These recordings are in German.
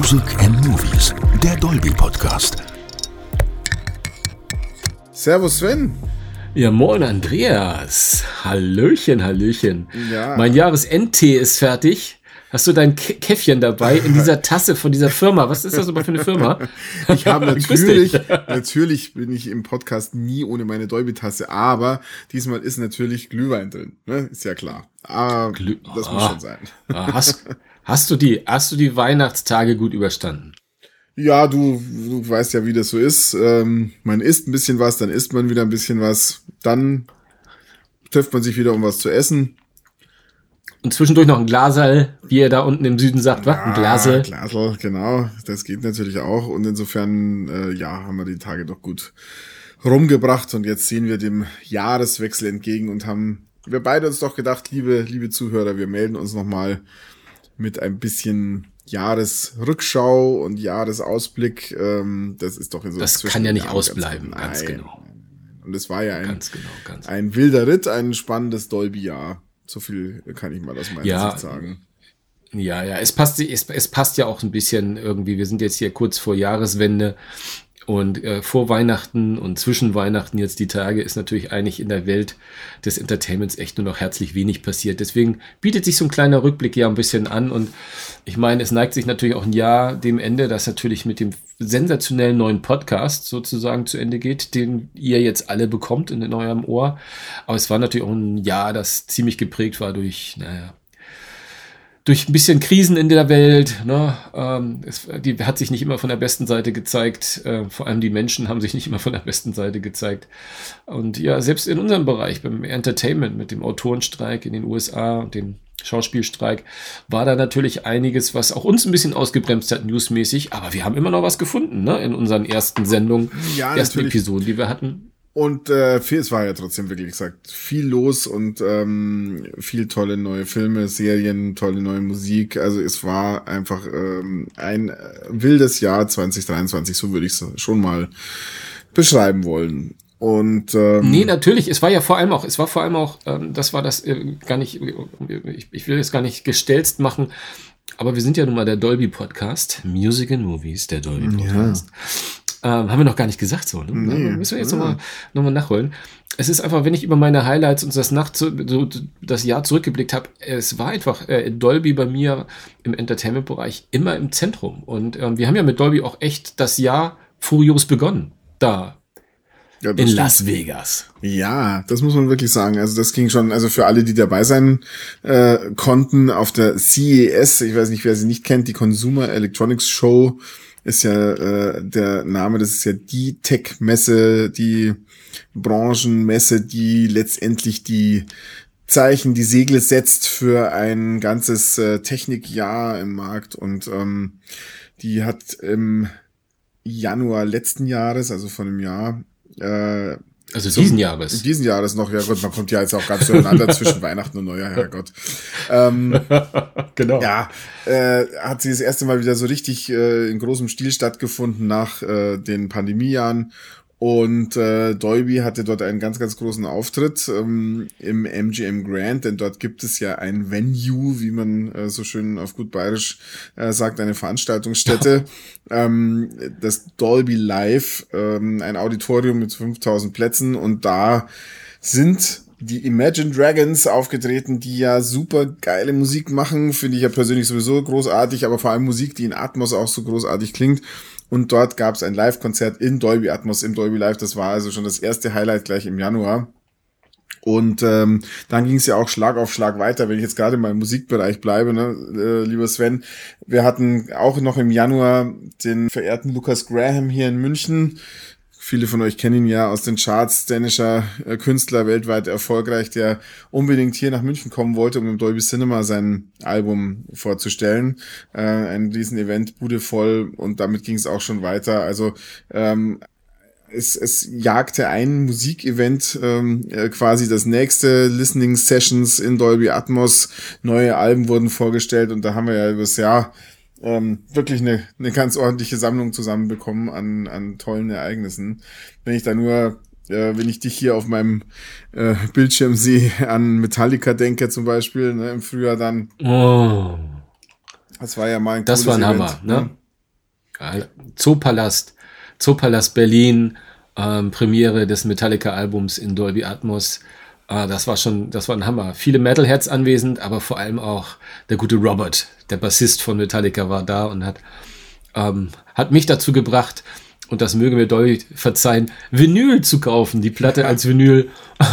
Music and Movies, der Dolby Podcast. Servus Sven. Ja, moin Andreas. Hallöchen, Hallöchen. Ja. Mein Jahresendtee ist fertig. Hast du dein Kä- Käffchen dabei in dieser Tasse von dieser Firma? Was ist das aber für eine Firma? Ich habe natürlich, natürlich bin ich im Podcast nie ohne meine Dolby-Tasse, aber diesmal ist natürlich Glühwein drin, ne? Ist ja klar. Ah, Glüh- das muss Ah. schon sein. Ah, Hast, hast du die, hast du die Weihnachtstage gut überstanden? Ja, du, du weißt ja, wie das so ist. Ähm, man isst ein bisschen was, dann isst man wieder ein bisschen was, dann trifft man sich wieder, um was zu essen. Und zwischendurch noch ein Glaserl, wie ihr da unten im Süden sagt, was? Ein Glasel. Ah, Glasel, genau. Das geht natürlich auch. Und insofern, äh, ja, haben wir die Tage doch gut rumgebracht. Und jetzt sehen wir dem Jahreswechsel entgegen und haben wir beide uns doch gedacht, liebe, liebe Zuhörer, wir melden uns nochmal mit ein bisschen Jahresrückschau und Jahresausblick. Ähm, das ist doch in so Das kann ja nicht ausbleiben, Nein, ganz genau. Und es war ja ein, Ganz genau, ganz ein wilder Ritt, ein spannendes Dolby-Jahr. So viel kann ich mal aus meiner Ja. Sicht sagen. Ja, ja, es passt, es, es passt ja auch ein bisschen irgendwie. Wir sind jetzt hier kurz vor Jahreswende und äh, vor Weihnachten und zwischen Weihnachten jetzt die Tage ist natürlich eigentlich in der Welt des Entertainments echt nur noch herzlich wenig passiert. Deswegen bietet sich so ein kleiner Rückblick ja ein bisschen an und ich meine, es neigt sich natürlich auch ein Jahr dem Ende, das natürlich mit dem sensationellen neuen Podcast sozusagen zu Ende geht, den ihr jetzt alle bekommt in eurem Ohr. Aber es war natürlich auch ein Jahr, das ziemlich geprägt war durch, naja, durch ein bisschen Krisen in der Welt. Ne? Ähm, es, die hat sich nicht immer von der besten Seite gezeigt. Äh, vor allem die Menschen haben sich nicht immer von der besten Seite gezeigt. Und ja, selbst in unserem Bereich, beim Entertainment, mit dem Autorenstreik in den USA und dem Schauspielstreik, war da natürlich einiges, was auch uns ein bisschen ausgebremst hat, newsmäßig. Aber wir haben immer noch was gefunden, ne? In unseren ersten Sendungen, Ja, ersten natürlich. Episoden, die wir hatten. Und äh, viel, es war ja trotzdem wirklich gesagt viel los und ähm, viel tolle neue Filme, Serien, tolle neue Musik. Also es war einfach ähm, ein äh, wildes Jahr 2023, so würde ich es schon mal beschreiben wollen. Und ähm, Nee, natürlich. Es war ja vor allem auch, es war vor allem auch, ähm, das war das äh, gar nicht, ich, ich will es gar nicht gestelzt machen, aber wir sind ja nun mal der Dolby Podcast, Music and Movies, der Dolby Podcast. Ähm, haben wir noch gar nicht gesagt so, ne? Nee. Müssen wir jetzt nochmal noch mal nachholen. Es ist einfach, wenn ich über meine Highlights und das Nacht so, das Jahr zurückgeblickt habe, es war einfach äh, Dolby bei mir im Entertainment-Bereich immer im Zentrum. Und ähm, wir haben ja mit Dolby auch echt das Jahr furios begonnen. Da ja, in stimmt. Las Vegas. Ja, das muss man wirklich sagen. Also das ging schon, also für alle, die dabei sein äh, konnten, auf der CES, ich weiß nicht, wer sie nicht kennt, die Consumer Electronics Show ist ja äh, der Name, das ist ja die Tech-Messe, die Branchenmesse, die letztendlich die Zeichen, die Segel setzt für ein ganzes äh, Technikjahr im Markt. Und ähm, die hat im Januar letzten Jahres, also von einem Jahr, äh, Also Zum- diesen Jahres. diesen Jahres noch, ja Gott, man kommt ja jetzt auch ganz zueinander zwischen Weihnachten und Neujahr, Herrgott. Ähm, genau. ja, äh, hat sie das erste Mal wieder so richtig äh, in großem Stil stattgefunden nach äh, den Pandemiejahren. Und äh, Dolby hatte dort einen ganz, ganz großen Auftritt ähm, im MGM Grand, denn dort gibt es ja ein Venue, wie man äh, so schön auf gut bayerisch äh, sagt, eine Veranstaltungsstätte, ähm, das Dolby Live, ähm, ein Auditorium mit 5000 Plätzen. Und da sind die Imagine Dragons aufgetreten, die ja super geile Musik machen, finde ich ja persönlich sowieso großartig, aber vor allem Musik, die in Atmos auch so großartig klingt. Und dort gab es ein Live-Konzert in Dolby Atmos, im Dolby Live. Das war also schon das erste Highlight gleich im Januar. Und ähm, dann ging es ja auch Schlag auf Schlag weiter, wenn ich jetzt gerade mal im Musikbereich bleibe, ne, äh, lieber Sven. Wir hatten auch noch im Januar den verehrten Lucas Graham hier in München. Viele von euch kennen ihn ja aus den Charts, dänischer äh, Künstler, weltweit erfolgreich, der unbedingt hier nach München kommen wollte, um im Dolby Cinema sein Album vorzustellen. Äh, ein Riesen-Event, Bude voll und damit ging es auch schon weiter. Also ähm, es, es jagte ein Musikevent ähm, äh, quasi das nächste Listening Sessions in Dolby Atmos. Neue Alben wurden vorgestellt und da haben wir ja übers Jahr ähm, wirklich eine, eine ganz ordentliche Sammlung zusammenbekommen an, an tollen Ereignissen. Wenn ich da nur, äh, wenn ich dich hier auf meinem äh, Bildschirm sehe, an Metallica denke zum Beispiel, ne, im Frühjahr dann, Oh, das war ja mal ein das war ein Event, Hammer, ne? Zoopalast, Zoopalast Berlin, ähm, Premiere des Metallica-Albums in Dolby Atmos. Äh, das war schon, das war ein Hammer. Viele Metalheads anwesend, aber vor allem auch der gute Robert, der Bassist von Metallica, war da und hat, ähm, hat mich dazu gebracht, und das möge mir Dolby verzeihen, Vinyl zu kaufen, die Platte als Vinyl,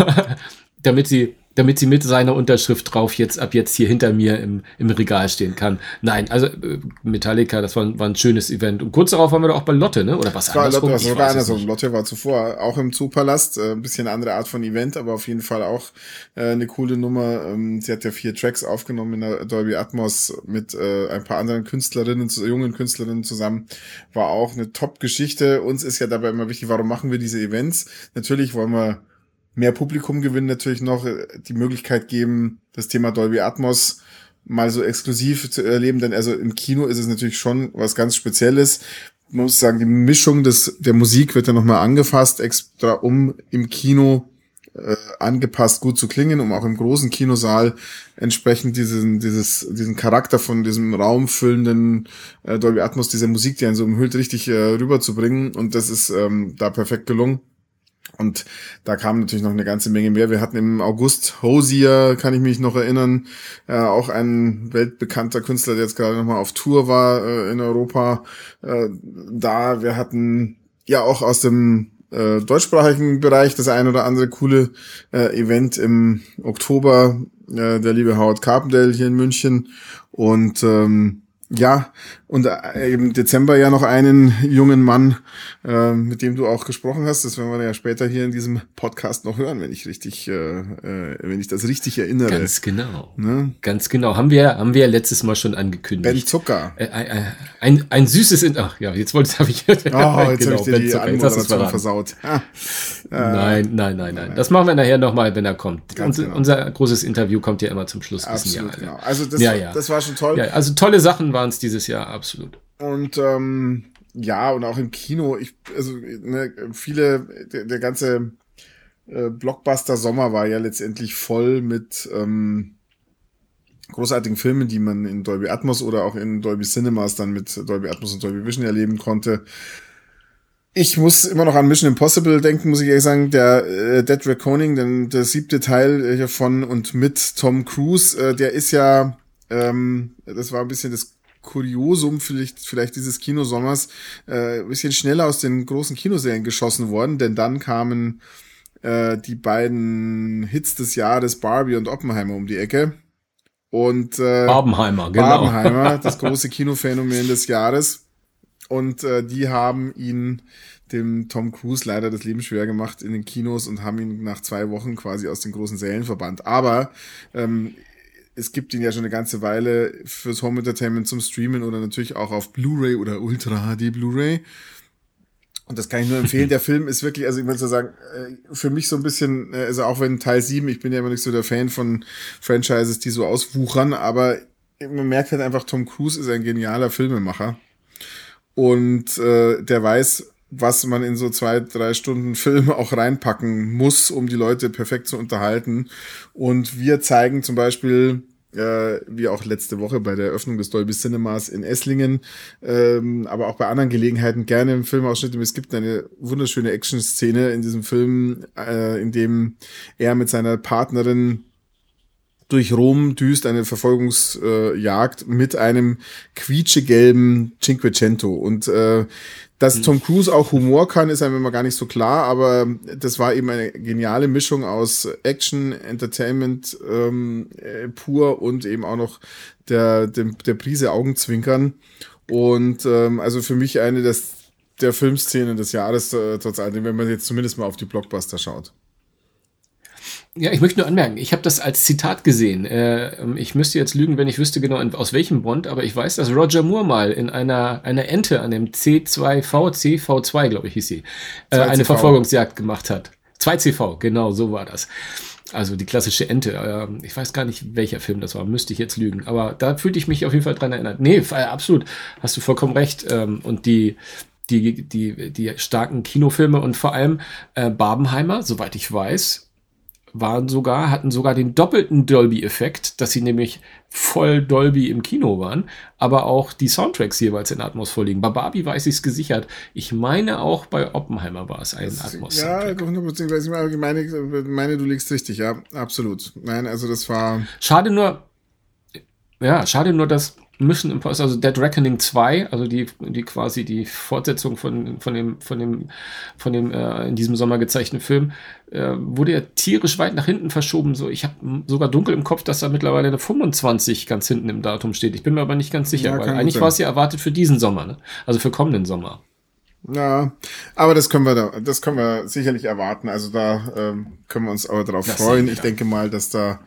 damit sie damit sie mit seiner Unterschrift drauf jetzt ab jetzt hier hinter mir im, im Regal stehen kann. Nein, also äh, Metallica, das war, war ein schönes Event. Und kurz darauf waren wir doch auch bei Lotte, ne? Oder was andersrum? Lotte, sogar andersrum. Lotte war zuvor auch im Zoopalast, äh, ein bisschen andere Art von Event, aber auf jeden Fall auch äh, eine coole Nummer. Ähm, sie hat ja vier Tracks aufgenommen in der Dolby Atmos mit äh, ein paar anderen Künstlerinnen, jungen Künstlerinnen zusammen. War auch eine Top-Geschichte. Uns ist ja dabei immer wichtig, warum machen wir diese Events? Natürlich wollen wir mehr Publikum gewinnen, natürlich noch äh, die Möglichkeit geben, das Thema Dolby Atmos mal so exklusiv zu erleben, denn also im Kino ist es natürlich schon was ganz Spezielles. Man muss sagen, die Mischung des, der Musik wird ja nochmal angefasst, extra um im Kino äh, angepasst gut zu klingen, um auch im großen Kinosaal entsprechend diesen, dieses, diesen Charakter von diesem raumfüllenden äh, Dolby Atmos, dieser Musik, die einen so umhüllt, richtig äh, rüberzubringen. Und das ist ähm, da perfekt gelungen. Und da kam natürlich noch eine ganze Menge mehr. Wir hatten im August Hosier, kann ich mich noch erinnern, äh, auch ein weltbekannter Künstler, der jetzt gerade nochmal auf Tour war äh, in Europa. Äh, da, wir hatten ja auch aus dem äh, deutschsprachigen Bereich das ein oder andere coole äh, Event im Oktober, äh, der liebe Howard Carpendale hier in München. Und ähm, ja, und äh, im Dezember ja noch einen jungen Mann, äh, mit dem du auch gesprochen hast. Das werden wir ja später hier in diesem Podcast noch hören, wenn ich richtig, äh, äh, wenn ich das richtig erinnere. Ganz genau. Ne? Ganz genau. Haben wir, haben wir letztes Mal schon angekündigt. Ben Zucker. Äh, ein, ein süßes, In ach ja, jetzt wollte habe ich. oh, jetzt genau, habe ich dir ben die Zucker. Anmoderation versaut. Ah. nein, nein, nein, nein. Das machen wir nachher nochmal, wenn er kommt. Ganz genau. Unser großes Interview kommt ja immer zum Schluss. Absolut, Jahr, genau. Also das, ja, ja. das war schon toll. Ja, also tolle Sachen waren es dieses Jahr, absolut. Und ähm, ja, und auch im Kino, ich, also ne, viele, der, der ganze äh, Blockbuster-Sommer war ja letztendlich voll mit ähm, großartigen Filmen, die man in Dolby Atmos oder auch in Dolby Cinemas dann mit Dolby Atmos und Dolby Vision erleben konnte. Ich muss immer noch an Mission Impossible denken, muss ich ehrlich sagen. Der äh, Dead Reckoning, denn der siebte Teil hiervon und mit Tom Cruise, äh, der ist ja, ähm, das war ein bisschen das Kuriosum vielleicht, vielleicht dieses Kinosommers äh, bisschen schneller aus den großen Kinoserien geschossen worden, denn dann kamen äh, die beiden Hits des Jahres Barbie und Oppenheimer um die Ecke. Und äh, Barbenheimer, genau. Barbenheimer, das große Kinophänomen des Jahres. Und äh, die haben ihn dem Tom Cruise leider das Leben schwer gemacht in den Kinos und haben ihn nach zwei Wochen quasi aus den großen Sälen verbannt. Aber ähm, es gibt ihn ja schon eine ganze Weile fürs Home Entertainment zum Streamen oder natürlich auch auf Blu-ray oder Ultra HD Blu-ray. Und das kann ich nur empfehlen. Der Film ist wirklich, also ich würde so sagen, äh, für mich so ein bisschen, äh, also auch wenn Teil 7, ich bin ja immer nicht so der Fan von Franchises, die so auswuchern, aber man merkt halt einfach, Tom Cruise ist ein genialer Filmemacher. Und äh, der weiß, was man in so zwei, drei Stunden Film auch reinpacken muss, um die Leute perfekt zu unterhalten. Und wir zeigen zum Beispiel äh, wie auch letzte Woche bei der Eröffnung des Dolby Cinemas in Esslingen, ähm, aber auch bei anderen Gelegenheiten gerne im Filmausschnitt. Es gibt eine wunderschöne Action-Szene in diesem Film, äh, in dem er mit seiner Partnerin durch Rom düst eine Verfolgungsjagd äh, mit einem quietschegelben Cinquecento. Und äh, dass mhm. Tom Cruise auch Humor kann, ist einem immer gar nicht so klar, aber das war eben eine geniale Mischung aus Action, Entertainment ähm, äh, pur und eben auch noch der, der, der Prise Augenzwinkern. Und ähm, also für mich eine des, der Filmszenen des Jahres, äh, trotz allem, wenn man jetzt zumindest mal auf die Blockbuster schaut. Ja, ich möchte nur anmerken, ich habe das als Zitat gesehen. Äh, ich müsste jetzt lügen, wenn ich wüsste genau aus welchem Bond, aber ich weiß, dass Roger Moore mal in einer, einer Ente an dem C2V, CV2, glaube ich, hieß sie, äh, eine Verfolgungsjagd gemacht hat. 2CV, genau, so war das. Also die klassische Ente. Äh, ich weiß gar nicht, welcher Film das war, müsste ich jetzt lügen. Aber da fühlte ich mich auf jeden Fall dran erinnert. Nee, äh, absolut, hast du vollkommen recht. Ähm, und die, die, die, die starken Kinofilme und vor allem äh, Barbenheimer, soweit ich weiß, waren sogar, hatten sogar den doppelten Dolby-Effekt, dass sie nämlich voll Dolby im Kino waren, aber auch die Soundtracks jeweils in Atmos vorliegen. Bei Barbie weiß ich es gesichert. Ich meine auch bei Oppenheimer war es ein Atmos. Ja. Ich meine, meine, du liegst richtig, ja, absolut. Nein, also das war. Schade nur, ja, schade nur, dass Mission Impossible, also Dead Reckoning 2, also die, die quasi die Fortsetzung von, von dem, von dem, von dem äh, in diesem Sommer gezeichneten Film, äh, wurde ja tierisch weit nach hinten verschoben. So, ich habe sogar dunkel im Kopf, dass da mittlerweile eine 25 ganz hinten im Datum steht. Ich bin mir aber nicht ganz sicher, ja, weil eigentlich war es ja erwartet für diesen Sommer, ne? Also für kommenden Sommer. Ja, aber das können wir da, das können wir sicherlich erwarten. Also da ähm, können wir uns aber darauf freuen. Ich denke mal, dass da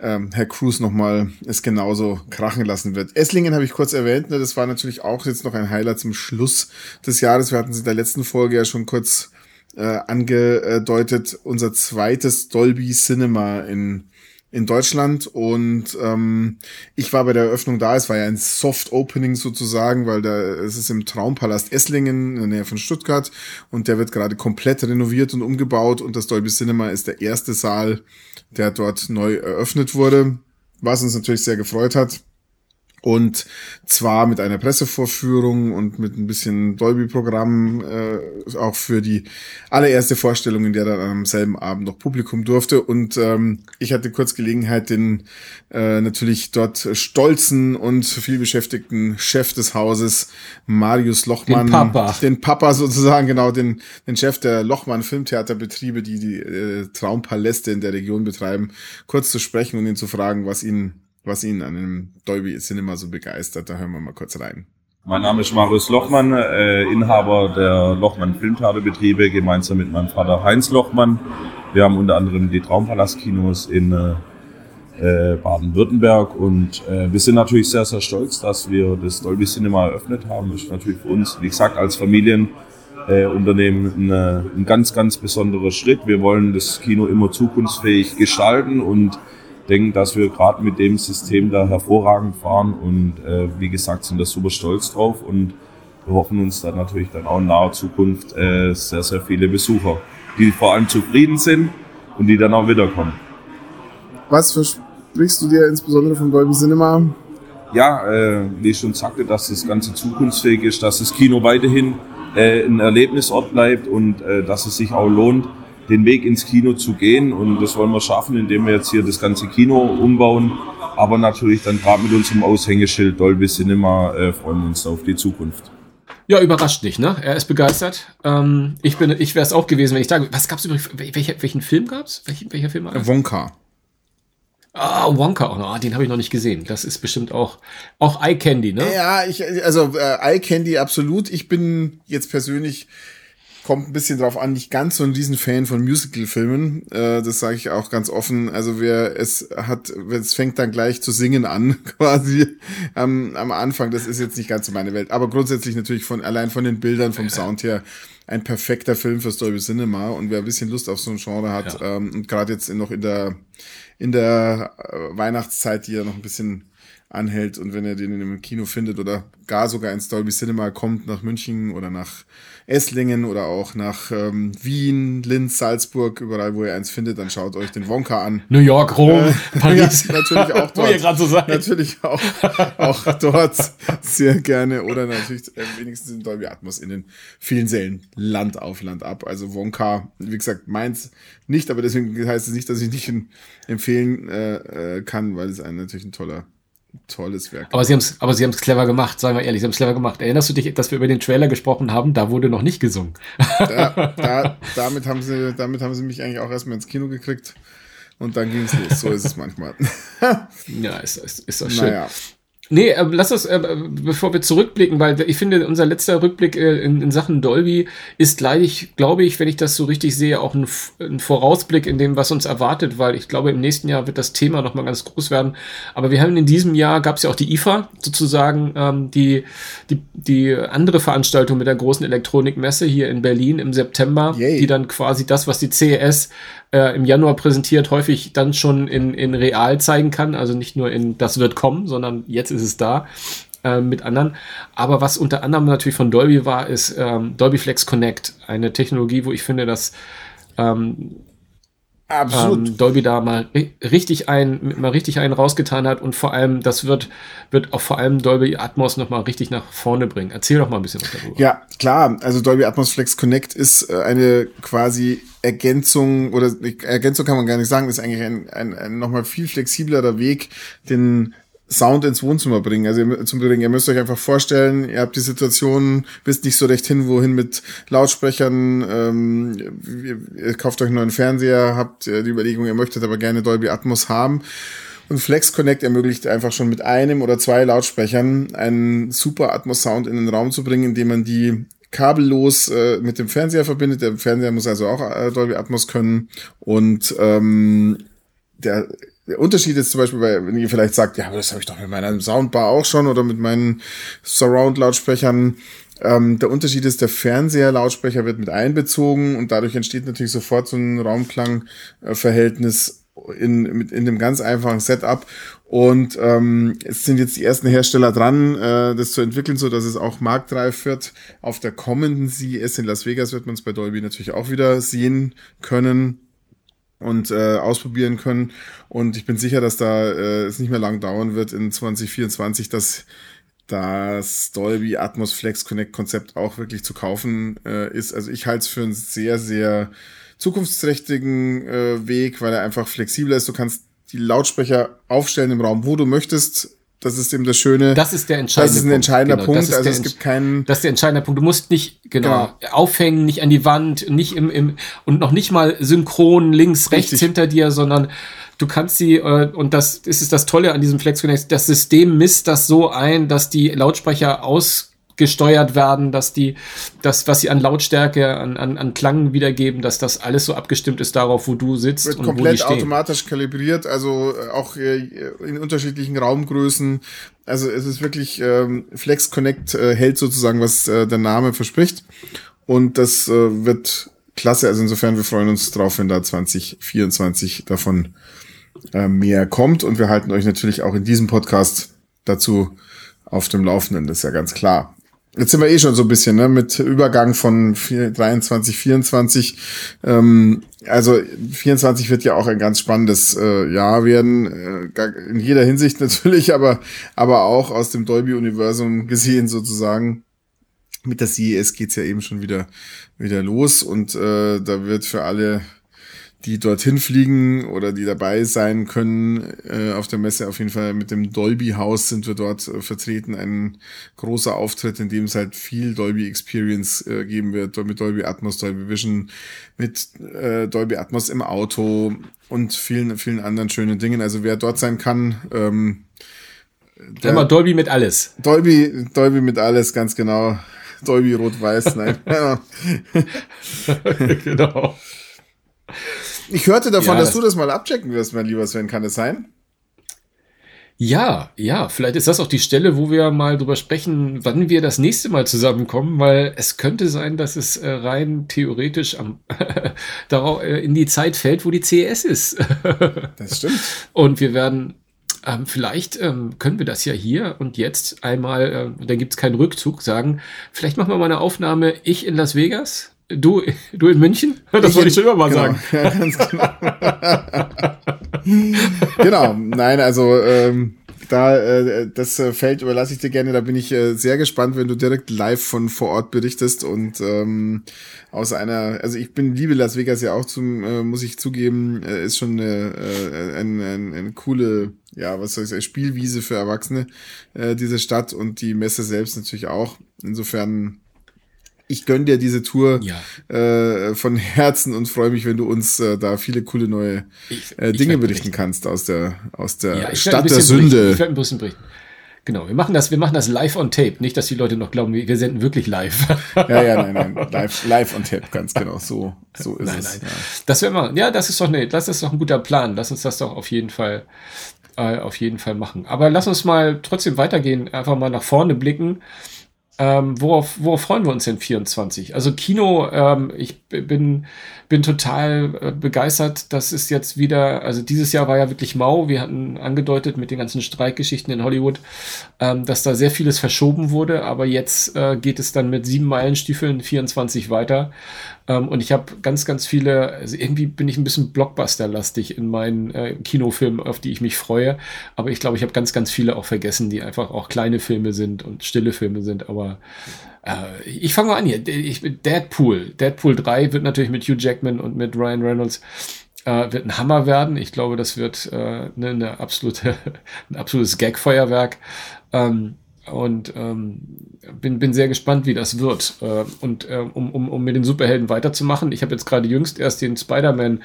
ähm, Herr Cruz nochmal es genauso krachen lassen wird. Esslingen habe ich kurz erwähnt, ne, das war natürlich auch jetzt noch ein Highlight zum Schluss des Jahres. Wir hatten es in der letzten Folge ja schon kurz äh, angedeutet, unser zweites Dolby Cinema in in Deutschland und ähm, ich war bei der Eröffnung da. Es war ja ein Soft Opening sozusagen, weil da es ist im Traumpalast Esslingen in der Nähe von Stuttgart und der wird gerade komplett renoviert und umgebaut und das Dolby Cinema ist der erste Saal, der dort neu eröffnet wurde, was uns natürlich sehr gefreut hat. Und zwar mit einer Pressevorführung und mit ein bisschen Dolby-Programm, äh, auch für die allererste Vorstellung, in der dann am selben Abend noch Publikum durfte. Und ähm, ich hatte kurz Gelegenheit, den äh, natürlich dort stolzen und vielbeschäftigten Chef des Hauses, Marius Lochmann, den Papa, den Papa sozusagen, genau, den, den Chef der Lochmann Filmtheaterbetriebe, die die äh, Traumpaläste in der Region betreiben, kurz zu sprechen und ihn zu fragen, was ihn was ihn an dem Dolby Cinema so begeistert. Da hören wir mal kurz rein. Mein Name ist Marius Lochmann, äh, Inhaber der Lochmann Filmtheaterbetriebe, gemeinsam mit meinem Vater Heinz Lochmann. Wir haben unter anderem die Traumpalast-Kinos in äh, Baden-Württemberg und äh, wir sind natürlich sehr, sehr stolz, dass wir das Dolby Cinema eröffnet haben. Das ist natürlich für uns, wie gesagt, als Familienunternehmen äh, ein ganz, ganz besonderer Schritt. Wir wollen das Kino immer zukunftsfähig gestalten und denken, dass wir gerade mit dem System da hervorragend fahren und äh, wie gesagt sind da super stolz drauf und wir hoffen uns dann natürlich dann auch in naher Zukunft äh, sehr, sehr viele Besucher, die vor allem zufrieden sind und die dann auch wiederkommen. Was versprichst du dir insbesondere vom Dolby Cinema? Ja, äh, wie ich schon sagte, dass das Ganze zukunftsfähig ist, dass das Kino weiterhin äh, ein Erlebnisort bleibt und äh, dass es sich auch lohnt, den Weg ins Kino zu gehen. Und das wollen wir schaffen, indem wir jetzt hier das ganze Kino umbauen. Aber natürlich dann gerade mit unserem Aushängeschild Dolby Cinema äh, freuen wir uns auf die Zukunft. Ja, überrascht dich, ne? Er ist begeistert. Ähm, ich bin, ich wäre es auch gewesen, wenn ich da. Was gab's übrigens? Welcher, welchen Film gab's? Welch, welcher Film? War Wonka. Ah, Wonka auch noch. Ah, den habe ich noch nicht gesehen. Das ist bestimmt auch auch Eye Candy, ne? Ja, ich also äh, Eye Candy absolut. Ich bin jetzt persönlich kommt ein bisschen drauf an, nicht ganz so ein Riesenfan von Musical-Filmen. Äh, das sage ich auch ganz offen. Also wer es hat, es fängt dann gleich zu singen an, quasi am, am Anfang. Das ist jetzt nicht ganz so meine Welt. Aber grundsätzlich natürlich von allein von den Bildern, vom Sound her ein perfekter Film fürs Dolby Cinema. Und wer ein bisschen Lust auf so ein Genre hat ja. ähm, und gerade jetzt noch in der in der äh, Weihnachtszeit, die ja noch ein bisschen anhält und wenn ihr den in einem Kino findet oder gar sogar ins Dolby Cinema kommt nach München oder nach Esslingen oder auch nach ähm, Wien, Linz, Salzburg, überall, wo ihr eins findet, dann schaut euch den Wonka an. New York, Rom, äh, Paris. Ja, natürlich auch dort. wo ihr gerade so seid. Natürlich auch, auch dort sehr gerne oder natürlich äh, wenigstens in Dolby Atmos in den vielen Sälen Land auf Land ab. Also Wonka, wie gesagt, meins nicht, aber deswegen heißt es nicht, dass ich nicht empfehlen äh, äh, kann, weil es ein natürlich ein toller tolles Werk. Aber sie haben es, aber sie haben es clever gemacht, sagen wir ehrlich, sie haben es clever gemacht. Erinnerst du dich, dass wir über den Trailer gesprochen haben? Da wurde noch nicht gesungen. Da, da, damit haben sie, damit haben sie mich eigentlich auch erstmal ins Kino gekriegt. Und dann ging es los. So ist es manchmal. ja, ist, ist, ist doch schön. Naja. Nee, äh, lass uns, äh, bevor wir zurückblicken, weil ich finde, unser letzter Rückblick äh, in, in Sachen Dolby ist gleich, glaube ich, wenn ich das so richtig sehe, auch ein, ein, Vorausblick in dem, was uns erwartet, weil ich glaube, im nächsten Jahr wird das Thema nochmal ganz groß werden. Aber wir haben in diesem Jahr, gab es ja auch die IFA, sozusagen ähm, die, die, die andere Veranstaltung mit der großen Elektronikmesse hier in Berlin im September, Yay. die dann quasi das, was die CES äh, im Januar präsentiert, häufig dann schon in, in real zeigen kann. Also nicht nur in das wird kommen, sondern jetzt ist es da äh, mit anderen. Aber was unter anderem natürlich von Dolby war, ist ähm, Dolby Flex Connect, eine Technologie, wo ich finde, dass ähm, Absolut. Ähm, Dolby da mal richtig ein, mal richtig einen rausgetan hat und vor allem, das wird, wird auch vor allem Dolby Atmos nochmal richtig nach vorne bringen. Erzähl doch mal ein bisschen was darüber. Ja, klar. Also Dolby Atmos Flex Connect ist äh, eine quasi Ergänzung oder Ergänzung kann man gar nicht sagen, ist eigentlich ein, ein, ein nochmal viel flexiblerer Weg, den Sound ins Wohnzimmer bringen. Also zum Bringen, ihr müsst euch einfach vorstellen, ihr habt die Situation, wisst nicht so recht hin, wohin mit Lautsprechern, ähm, ihr, ihr kauft euch einen neuen Fernseher, habt äh, die Überlegung, ihr möchtet aber gerne Dolby Atmos haben. Und Flex Connect ermöglicht einfach schon mit einem oder zwei Lautsprechern einen super Atmos Sound in den Raum zu bringen, indem man die kabellos äh, mit dem Fernseher verbindet. Der Fernseher muss also auch äh, Dolby Atmos können und ähm, der der Unterschied ist zum Beispiel, weil, wenn ihr vielleicht sagt, ja, aber das habe ich doch mit meiner Soundbar auch schon oder mit meinen Surround-Lautsprechern. Ähm, der Unterschied ist, der Fernseher-Lautsprecher wird mit einbezogen und dadurch entsteht natürlich sofort so ein Raumklangverhältnis in, mit, in dem ganz einfachen Setup. Und ähm, es sind jetzt die ersten Hersteller dran, äh, das zu entwickeln, so dass es auch marktreif wird. Auf der kommenden CES in Las Vegas wird man es bei Dolby natürlich auch wieder sehen können und äh, ausprobieren können. Und ich bin sicher, dass da äh, es nicht mehr lang dauern wird in 2024, dass das Dolby Atmos Flex Connect Konzept auch wirklich zu kaufen äh, ist. Also ich halte es für einen sehr, sehr zukunftsträchtigen äh, Weg, weil er einfach flexibler ist. Du kannst die Lautsprecher aufstellen im Raum, wo du möchtest. Das ist eben das Schöne. Das ist der entscheidende Punkt. Das ist ein entscheidender genau, Punkt. Also es gibt keinen. Das ist der entscheidende Punkt. Du musst nicht genau, genau, aufhängen, nicht an die Wand, nicht im, im und noch nicht mal synchron links, rechts Richtig. hinter dir, sondern du kannst sie, äh, und das, das ist das Tolle an diesem Flex Connect, das System misst das so ein, dass die Lautsprecher aus gesteuert werden, dass die, das, was sie an Lautstärke, an, an, an Klang wiedergeben, dass das alles so abgestimmt ist darauf, wo du sitzt Wird und komplett wo die stehen. automatisch kalibriert, also äh, auch äh, in unterschiedlichen Raumgrößen. Also es ist wirklich ähm, Flex Connect äh, hält sozusagen, was äh, der Name verspricht. Und das äh, wird klasse. Also insofern, wir freuen uns drauf, wenn da 2024 davon äh, mehr kommt. Und wir halten euch natürlich auch in diesem Podcast dazu auf dem Laufenden, das ist ja ganz klar. Jetzt sind wir eh schon so ein bisschen ne, mit Übergang von 23, 24. Ähm, also 24 wird ja auch ein ganz spannendes äh, Jahr werden, äh, in jeder Hinsicht natürlich, aber, aber auch aus dem Dolby-Universum gesehen sozusagen. Mit der CES geht's ja eben schon wieder, wieder los und äh, da wird für alle die dorthin fliegen oder die dabei sein können äh, auf der Messe. Auf jeden Fall mit dem Dolby House sind wir dort äh, vertreten. Ein großer Auftritt, in dem es halt viel Dolby Experience äh, geben wird, mit Dolby Atmos, Dolby Vision, mit äh, Dolby Atmos im Auto und vielen, vielen anderen schönen Dingen. Also wer dort sein kann, ähm, der, Immer Dolby mit alles. Dolby, Dolby mit alles, ganz genau. Dolby rot-weiß, nein. genau. Ich hörte davon, ja, dass das du das mal abchecken wirst, mein lieber Sven. Kann es sein? Ja, ja, vielleicht ist das auch die Stelle, wo wir mal drüber sprechen, wann wir das nächste Mal zusammenkommen, weil es könnte sein, dass es äh, rein theoretisch am, äh, in die Zeit fällt, wo die CES ist. das stimmt. Und wir werden, ähm, vielleicht ähm, können wir das ja hier und jetzt einmal, äh, da gibt es keinen Rückzug, sagen, vielleicht machen wir mal eine Aufnahme, ich in Las Vegas, Du, du in München? Das ich wollte ich schon immer mal genau. sagen. Ja, ganz genau. genau, nein, also ähm, da äh, das äh, Feld überlasse ich dir gerne. Da bin ich äh, sehr gespannt, wenn du direkt live von vor Ort berichtest und ähm, aus einer, also ich bin liebe Las Vegas ja auch zum, äh, muss ich zugeben, äh, ist schon eine, äh, eine, eine, eine coole, ja, was soll ich sagen, Spielwiese für Erwachsene äh, diese Stadt und die Messe selbst natürlich auch. Insofern ich gönn dir diese Tour ja. äh, von Herzen und freue mich, wenn du uns äh, da viele coole neue äh, Dinge berichten kannst aus der aus der ja, Stadt der Sünde. Berichten. Ich werde ein bisschen berichten. Genau, wir machen das, wir machen das live on tape. Nicht, dass die Leute noch glauben, wir senden wirklich live. ja, ja, nein, nein, live, live on tape, ganz genau. So, so ist nein, es. Nein. Ja. Das wäre mal, ja, das ist doch ne, das ist doch ein guter Plan. Lass uns das doch auf jeden Fall, äh, auf jeden Fall machen. Aber lass uns mal trotzdem weitergehen, einfach mal nach vorne blicken Ähm, worauf, worauf freuen wir uns denn 24? Also Kino, ähm, ich bin, bin total äh, begeistert. Das ist jetzt wieder, also dieses Jahr war ja wirklich mau. Wir hatten angedeutet mit den ganzen Streikgeschichten in Hollywood, ähm, dass da sehr vieles verschoben wurde. Aber jetzt äh, geht es dann mit sieben Meilenstiefeln 24 weiter. Ähm, und ich habe ganz, ganz viele, also irgendwie bin ich ein bisschen Blockbuster-lastig in meinen äh, Kinofilmen, auf die ich mich freue. Aber ich glaube, ich habe ganz, ganz viele auch vergessen, die einfach auch kleine Filme sind und stille Filme sind. Aber äh, ich fange mal an hier. Ich, Deadpool. Deadpool 3 wird natürlich mit Hugh Jackman und mit Ryan Reynolds äh, wird ein Hammer werden. Ich glaube, das wird äh, ne, eine absolute, ein absolutes Gag-Feuerwerk. Ähm, und ähm, bin, bin sehr gespannt, wie das wird. Äh, und äh, um, um, um mit den Superhelden weiterzumachen, ich habe jetzt gerade jüngst erst den Spider-Man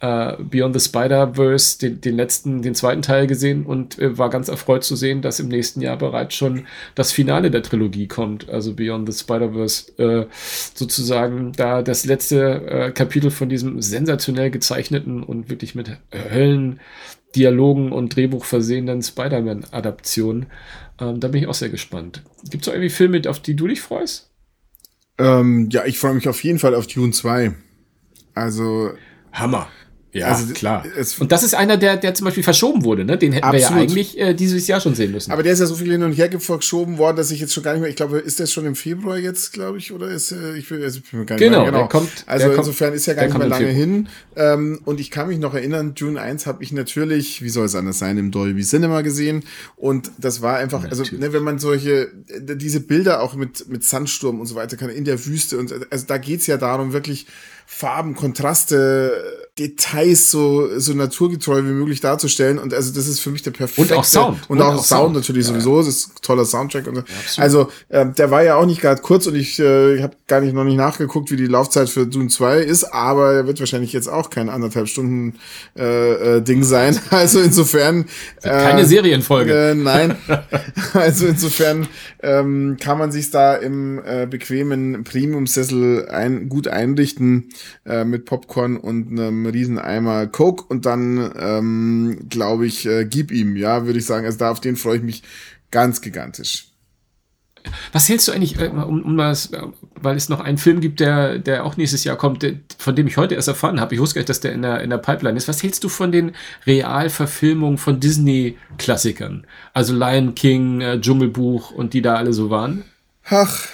äh, Beyond the Spider-Verse, den, den letzten, den zweiten Teil gesehen und äh, war ganz erfreut zu sehen, dass im nächsten Jahr bereits schon das Finale der Trilogie kommt, also Beyond the Spider-Verse, äh, sozusagen da das letzte äh, Kapitel von diesem sensationell gezeichneten und wirklich mit Höllen Dialogen und Drehbuch versehenen Spider-Man-Adaptionen. Ähm, da bin ich auch sehr gespannt. Gibt es irgendwie Filme, auf die du dich freust? Ähm, ja, ich freue mich auf jeden Fall auf Dune 2. Also. Hammer. Ja, also, klar. und das ist einer, der, der zum Beispiel verschoben wurde, ne? Den hätten absolut. wir ja eigentlich äh, dieses Jahr schon sehen müssen. Aber der ist ja so viel hin und her verschoben worden, dass ich jetzt schon gar nicht mehr, ich glaube, ist der schon im Februar jetzt, glaube ich, oder ist äh, ich, will, also ich bin mir gar nicht genau, mehr, genau. Der kommt, also der insofern kommt, ist ja gar nicht mehr lange hin. Ähm, und ich kann mich noch erinnern, June 1 habe ich natürlich, wie soll es anders sein, im Dolby Cinema gesehen. Und das war einfach, also ne, wenn man solche, diese Bilder auch mit, mit Sandsturm und so weiter kann, in der Wüste und also da geht's ja darum, wirklich Farben, Kontraste, Details so, so naturgetreu wie möglich darzustellen. Und also das ist für mich der perfekte. Und auch Sound. Und, und auch, auch, Sound, natürlich ja, sowieso. Das ist ein toller Soundtrack. Und so. Ja, also äh, der war ja auch nicht gerade kurz und ich, äh, habe gar nicht noch nicht nachgeguckt, wie die Laufzeit für Dune 2 ist, aber er wird wahrscheinlich jetzt auch kein anderthalb Stunden äh, äh, Ding sein. Also insofern. Äh, Keine Serienfolge. Äh, nein. also insofern ähm, kann man sich da im äh, bequemen Premium-Sessel ein, gut einrichten äh, mit Popcorn und einem riesen Eimer Coke und dann, ähm, glaube ich, äh, gib ihm, ja, würde ich sagen. Also da auf den freue ich mich ganz gigantisch. Was hältst du eigentlich, äh, um, um das, weil es noch einen Film gibt, der, der auch nächstes Jahr kommt, der, von dem ich heute erst erfahren habe, ich wusste gar nicht, dass der in der, in der Pipeline ist. Was hältst du von den Realverfilmungen von Disney-Klassikern? Also Lion King, äh, Dschungelbuch und die da alle so waren? Ach.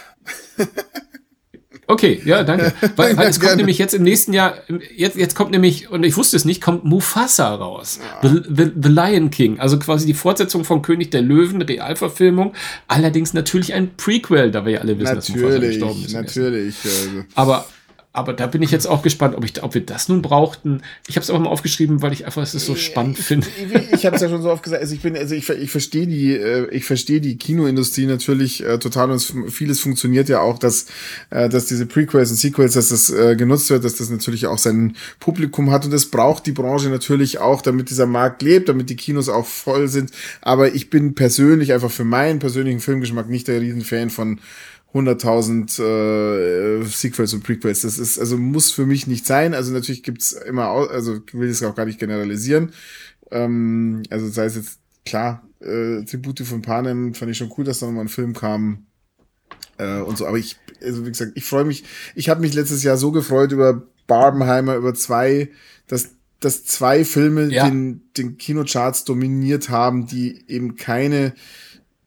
Okay, ja, danke. Weil, weil es kommt nämlich jetzt im nächsten Jahr, jetzt, jetzt kommt nämlich, und ich wusste es nicht, kommt Mufasa raus. The, the, the Lion King, also quasi die Fortsetzung von König der Löwen, Realverfilmung. Allerdings natürlich ein Prequel, da wir ja alle wissen, natürlich, dass Mufasa gestorben ist. Natürlich, also. Aber aber da bin ich jetzt auch gespannt, ob, ich, ob wir das nun brauchten. Ich habe es auch mal aufgeschrieben, weil ich einfach es so spannend finde. Ich, ich habe es ja schon so oft gesagt. Also ich bin, also ich, ich verstehe die, äh, ich verstehe die Kinoindustrie natürlich äh, total und vieles funktioniert ja auch, dass, äh, dass diese Prequels und Sequels, dass das äh, genutzt wird, dass das natürlich auch sein Publikum hat und das braucht die Branche natürlich auch, damit dieser Markt lebt, damit die Kinos auch voll sind. Aber ich bin persönlich einfach für meinen persönlichen Filmgeschmack nicht der Riesenfan von 100.000 äh, Sequels und Prequels. Das ist, also muss für mich nicht sein. Also natürlich gibt's immer, also will ich es auch gar nicht generalisieren. Ähm, also sei es jetzt, klar, äh, Tribute von Panem fand ich schon cool, dass da nochmal ein Film kam äh, und so. Aber ich, also wie gesagt, ich freue mich, ich habe mich letztes Jahr so gefreut über Barbenheimer, über zwei, dass dass zwei Filme ja. den, den Kinocharts dominiert haben, die eben keine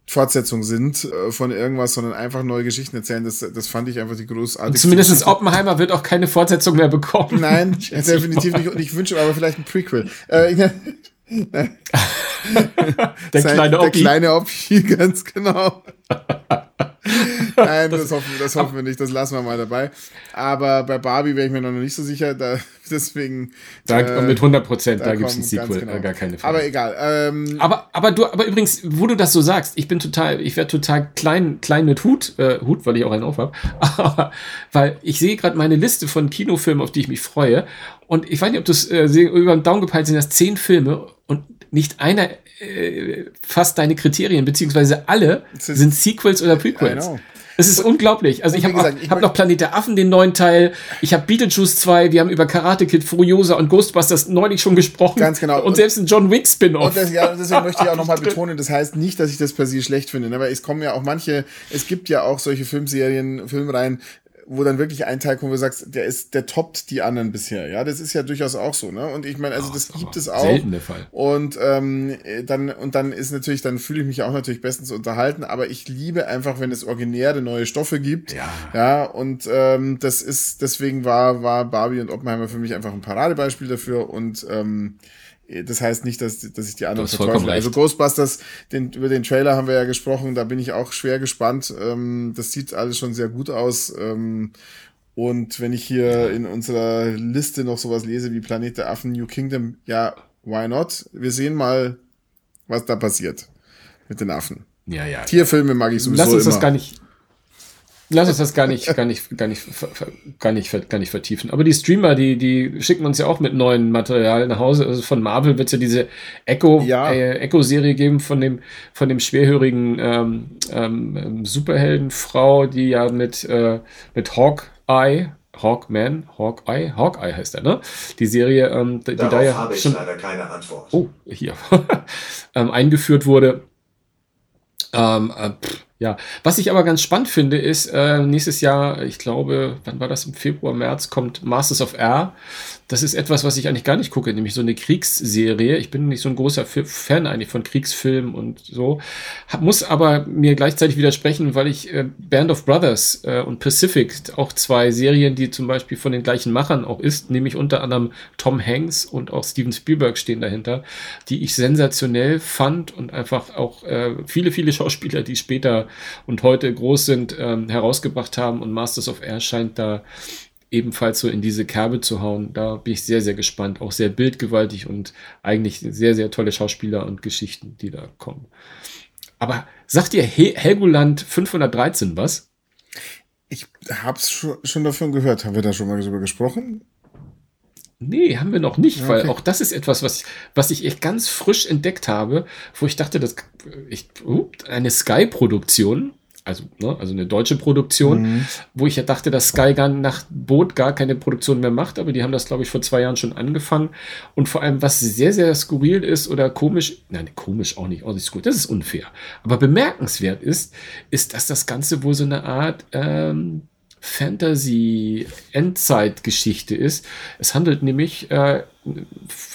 Fortsetzung sind äh, von irgendwas, sondern einfach neue Geschichten erzählen. Das, das fand ich einfach die großartigste. Zumindest Oppenheimer wird auch keine Fortsetzung mehr bekommen. Nein, definitiv nicht. Und ich wünsche aber vielleicht ein Prequel. Äh, der Sein, kleine Oppi. Der kleine Oppi, ganz genau. Nein, das hoffen, das hoffen wir nicht, das lassen wir mal dabei. Aber bei Barbie wäre ich mir noch nicht so sicher, da, deswegen. Da, äh, mit 100 Prozent, da, da gibt es ein Sequel, genau. gar keine Frage. Aber egal. Ähm, aber, aber du, aber übrigens, wo du das so sagst, ich bin total, ich werde total klein, klein mit Hut, äh, Hut, weil ich auch einen auf habe, weil ich sehe gerade meine Liste von Kinofilmen, auf die ich mich freue. Und ich weiß nicht, ob du es äh, über den Daumen gepeilt sind, das zehn Filme und nicht einer äh, fasst deine Kriterien, beziehungsweise alle sind Sequels oder Prequels. Es ist unglaublich. Also ich habe hab noch Planet der Affen, den neuen Teil. Ich habe Beetlejuice 2. Wir haben über Karate Kid, Furiosa und Ghostbusters neulich schon gesprochen. Ganz genau. Und, und selbst ein John Wick Spin-off. Und ja, deswegen möchte ich auch nochmal betonen, das heißt nicht, dass ich das per se schlecht finde. Ne? Aber es kommen ja auch manche, es gibt ja auch solche Filmserien, Filmreihen, wo dann wirklich ein Teil kommt, wo du sagst, der ist, der toppt die anderen bisher. Ja, das ist ja durchaus auch so, ne? Und ich meine, also das gibt es auch. Selten der Fall. Und ähm, dann und dann ist natürlich, dann fühle ich mich auch natürlich bestens unterhalten. Aber ich liebe einfach, wenn es originäre neue Stoffe gibt. Ja. Ja. Und ähm, das ist deswegen war war Barbie und Oppenheimer für mich einfach ein Paradebeispiel dafür und ähm, das heißt nicht, dass, dass ich die anderen verteufel. Also Ghostbusters, den, über den Trailer haben wir ja gesprochen, da bin ich auch schwer gespannt. Ähm, das sieht alles schon sehr gut aus. Ähm, und wenn ich hier in unserer Liste noch sowas lese wie Planet der Affen, New Kingdom, ja, why not? Wir sehen mal, was da passiert mit den Affen. Ja, ja. Tierfilme mag ich sowieso Lass uns immer. das gar nicht Lass uns das gar nicht, gar nicht, gar nicht, gar nicht, gar nicht vertiefen. Aber die Streamer, die, die schicken uns ja auch mit neuen Material nach Hause. Also von Marvel wird es ja diese Echo, Ja. äh, Echo-Serie geben von dem, von dem schwerhörigen ähm, ähm, Superheldenfrau, die ja mit, äh, mit Hawkeye, Hawkman, Hawkeye, Hawkeye heißt er, ne? Die Serie, ähm, die, die Darauf da ja habe ich schon leider keine Antwort. oh, hier, ähm, eingeführt wurde. Ähm, äh, pff, ja, was ich aber ganz spannend finde, ist, äh, nächstes Jahr, ich glaube, wann war das? Im Februar, März kommt Masters of Air. Das ist etwas, was ich eigentlich gar nicht gucke, nämlich so eine Kriegsserie. Ich bin nicht so ein großer Fan eigentlich von Kriegsfilmen und so. Muss aber mir gleichzeitig widersprechen, weil ich äh, Band of Brothers äh, und Pacific, auch zwei Serien, die zum Beispiel von den gleichen Machern auch ist, nämlich unter anderem Tom Hanks und auch Steven Spielberg stehen dahinter, die ich sensationell fand und einfach auch äh, viele, viele Schauspieler, die später und heute groß sind, ähm, herausgebracht haben. Und Masters of Air scheint da ebenfalls so in diese Kerbe zu hauen. Da bin ich sehr, sehr gespannt. Auch sehr bildgewaltig und eigentlich sehr, sehr tolle Schauspieler und Geschichten, die da kommen. Aber sagt dir He Helgoland 513 was? Ich hab's schon, schon davon gehört. Haben wir da schon mal drüber gesprochen? Nee, haben wir noch nicht, Ja, weil okay. auch das ist etwas, was ich, was ich echt ganz frisch entdeckt habe, wo ich dachte, das ich, uh, eine Sky-Produktion, also, ne, also eine deutsche Produktion, Mhm. wo ich ja dachte, dass Sky gar nach Boot gar keine Produktion mehr macht, aber die haben das, glaube ich, vor zwei Jahren schon angefangen. Und vor allem, was sehr, sehr skurril ist oder komisch, nein, komisch auch nicht, auch nicht skurril, das ist unfair. Aber bemerkenswert ist, ist, dass das Ganze wohl so eine Art ähm, Fantasy-Endzeit-Geschichte ist. Es handelt nämlich äh,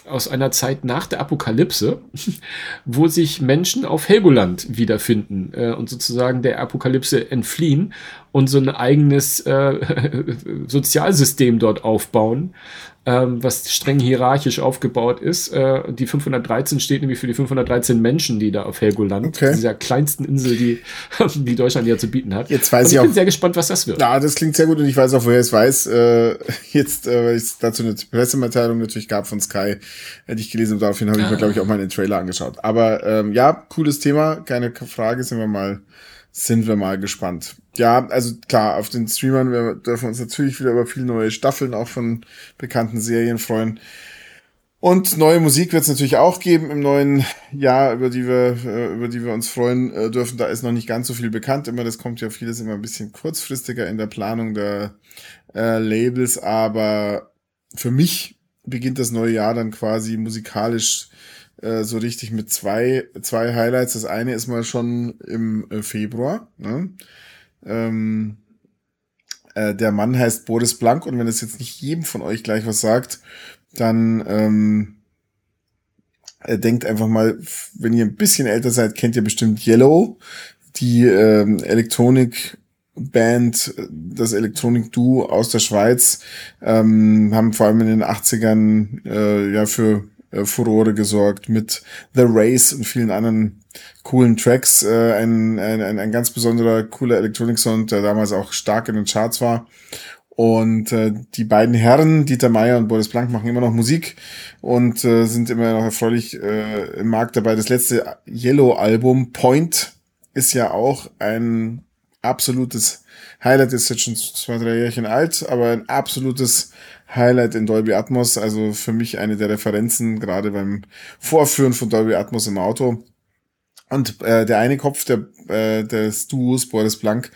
aus einer Zeit nach der Apokalypse, wo sich Menschen auf Helgoland wiederfinden äh, und sozusagen der Apokalypse entfliehen und so ein eigenes äh, Sozialsystem dort aufbauen, ähm, was streng hierarchisch aufgebaut ist. Äh, die 513 steht nämlich für die 513 Menschen, die da auf Helgoland, Okay. dieser kleinsten Insel, die, die Deutschland ja zu bieten hat. Jetzt weiß und ich ich bin auch- sehr gespannt, was das wird. Ja, das klingt sehr gut und ich weiß auch, woher ich es weiß. Äh, jetzt, äh, weil es dazu eine Pressemitteilung natürlich gab von Sky, hätte ich gelesen und daraufhin habe ich mir, glaube ich, auch mal den Trailer angeschaut. Aber ähm, ja, cooles Thema, keine Frage, sind wir mal, sind wir mal gespannt. Ja, also klar, auf den Streamern, wir dürfen uns natürlich wieder über viele neue Staffeln auch von bekannten Serien freuen. Und neue Musik wird es natürlich auch geben im neuen Jahr, über die wir, äh, über die wir uns freuen äh, dürfen. Da ist noch nicht ganz so viel bekannt. Immer, das kommt ja vieles immer ein bisschen kurzfristiger in der Planung der äh, Labels, aber für mich beginnt das neue Jahr dann quasi musikalisch äh, so richtig mit zwei, zwei Highlights. Das eine ist mal schon im äh, Februar. Ne? Ähm, äh, der Mann heißt Boris Blank und wenn es jetzt nicht jedem von euch gleich was sagt, dann ähm, äh, denkt einfach mal, wenn ihr ein bisschen älter seid, kennt ihr bestimmt Yellow, die ähm, Elektronik-Band, äh, das Elektronik-Duo aus der Schweiz, ähm, haben vor allem in den 80ern äh, ja für äh, Furore gesorgt mit The Race und vielen anderen coolen Tracks. Äh, ein, ein, ein, ganz besonderer, cooler Elektronik-Sound, der damals auch stark in den Charts war. Und äh, die beiden Herren, Dieter Meier und Boris Blank, machen immer noch Musik und äh, sind immer noch erfreulich äh, im Markt dabei. Das letzte Yellow-Album, Point, ist ja auch ein absolutes Highlight, ist jetzt schon zwei, drei Jährchen alt, aber ein absolutes Highlight in Dolby Atmos. Also für mich eine der Referenzen, gerade beim Vorführen von Dolby Atmos im Auto. Und äh, der eine Kopf der, äh, des Duos, Boris Blank,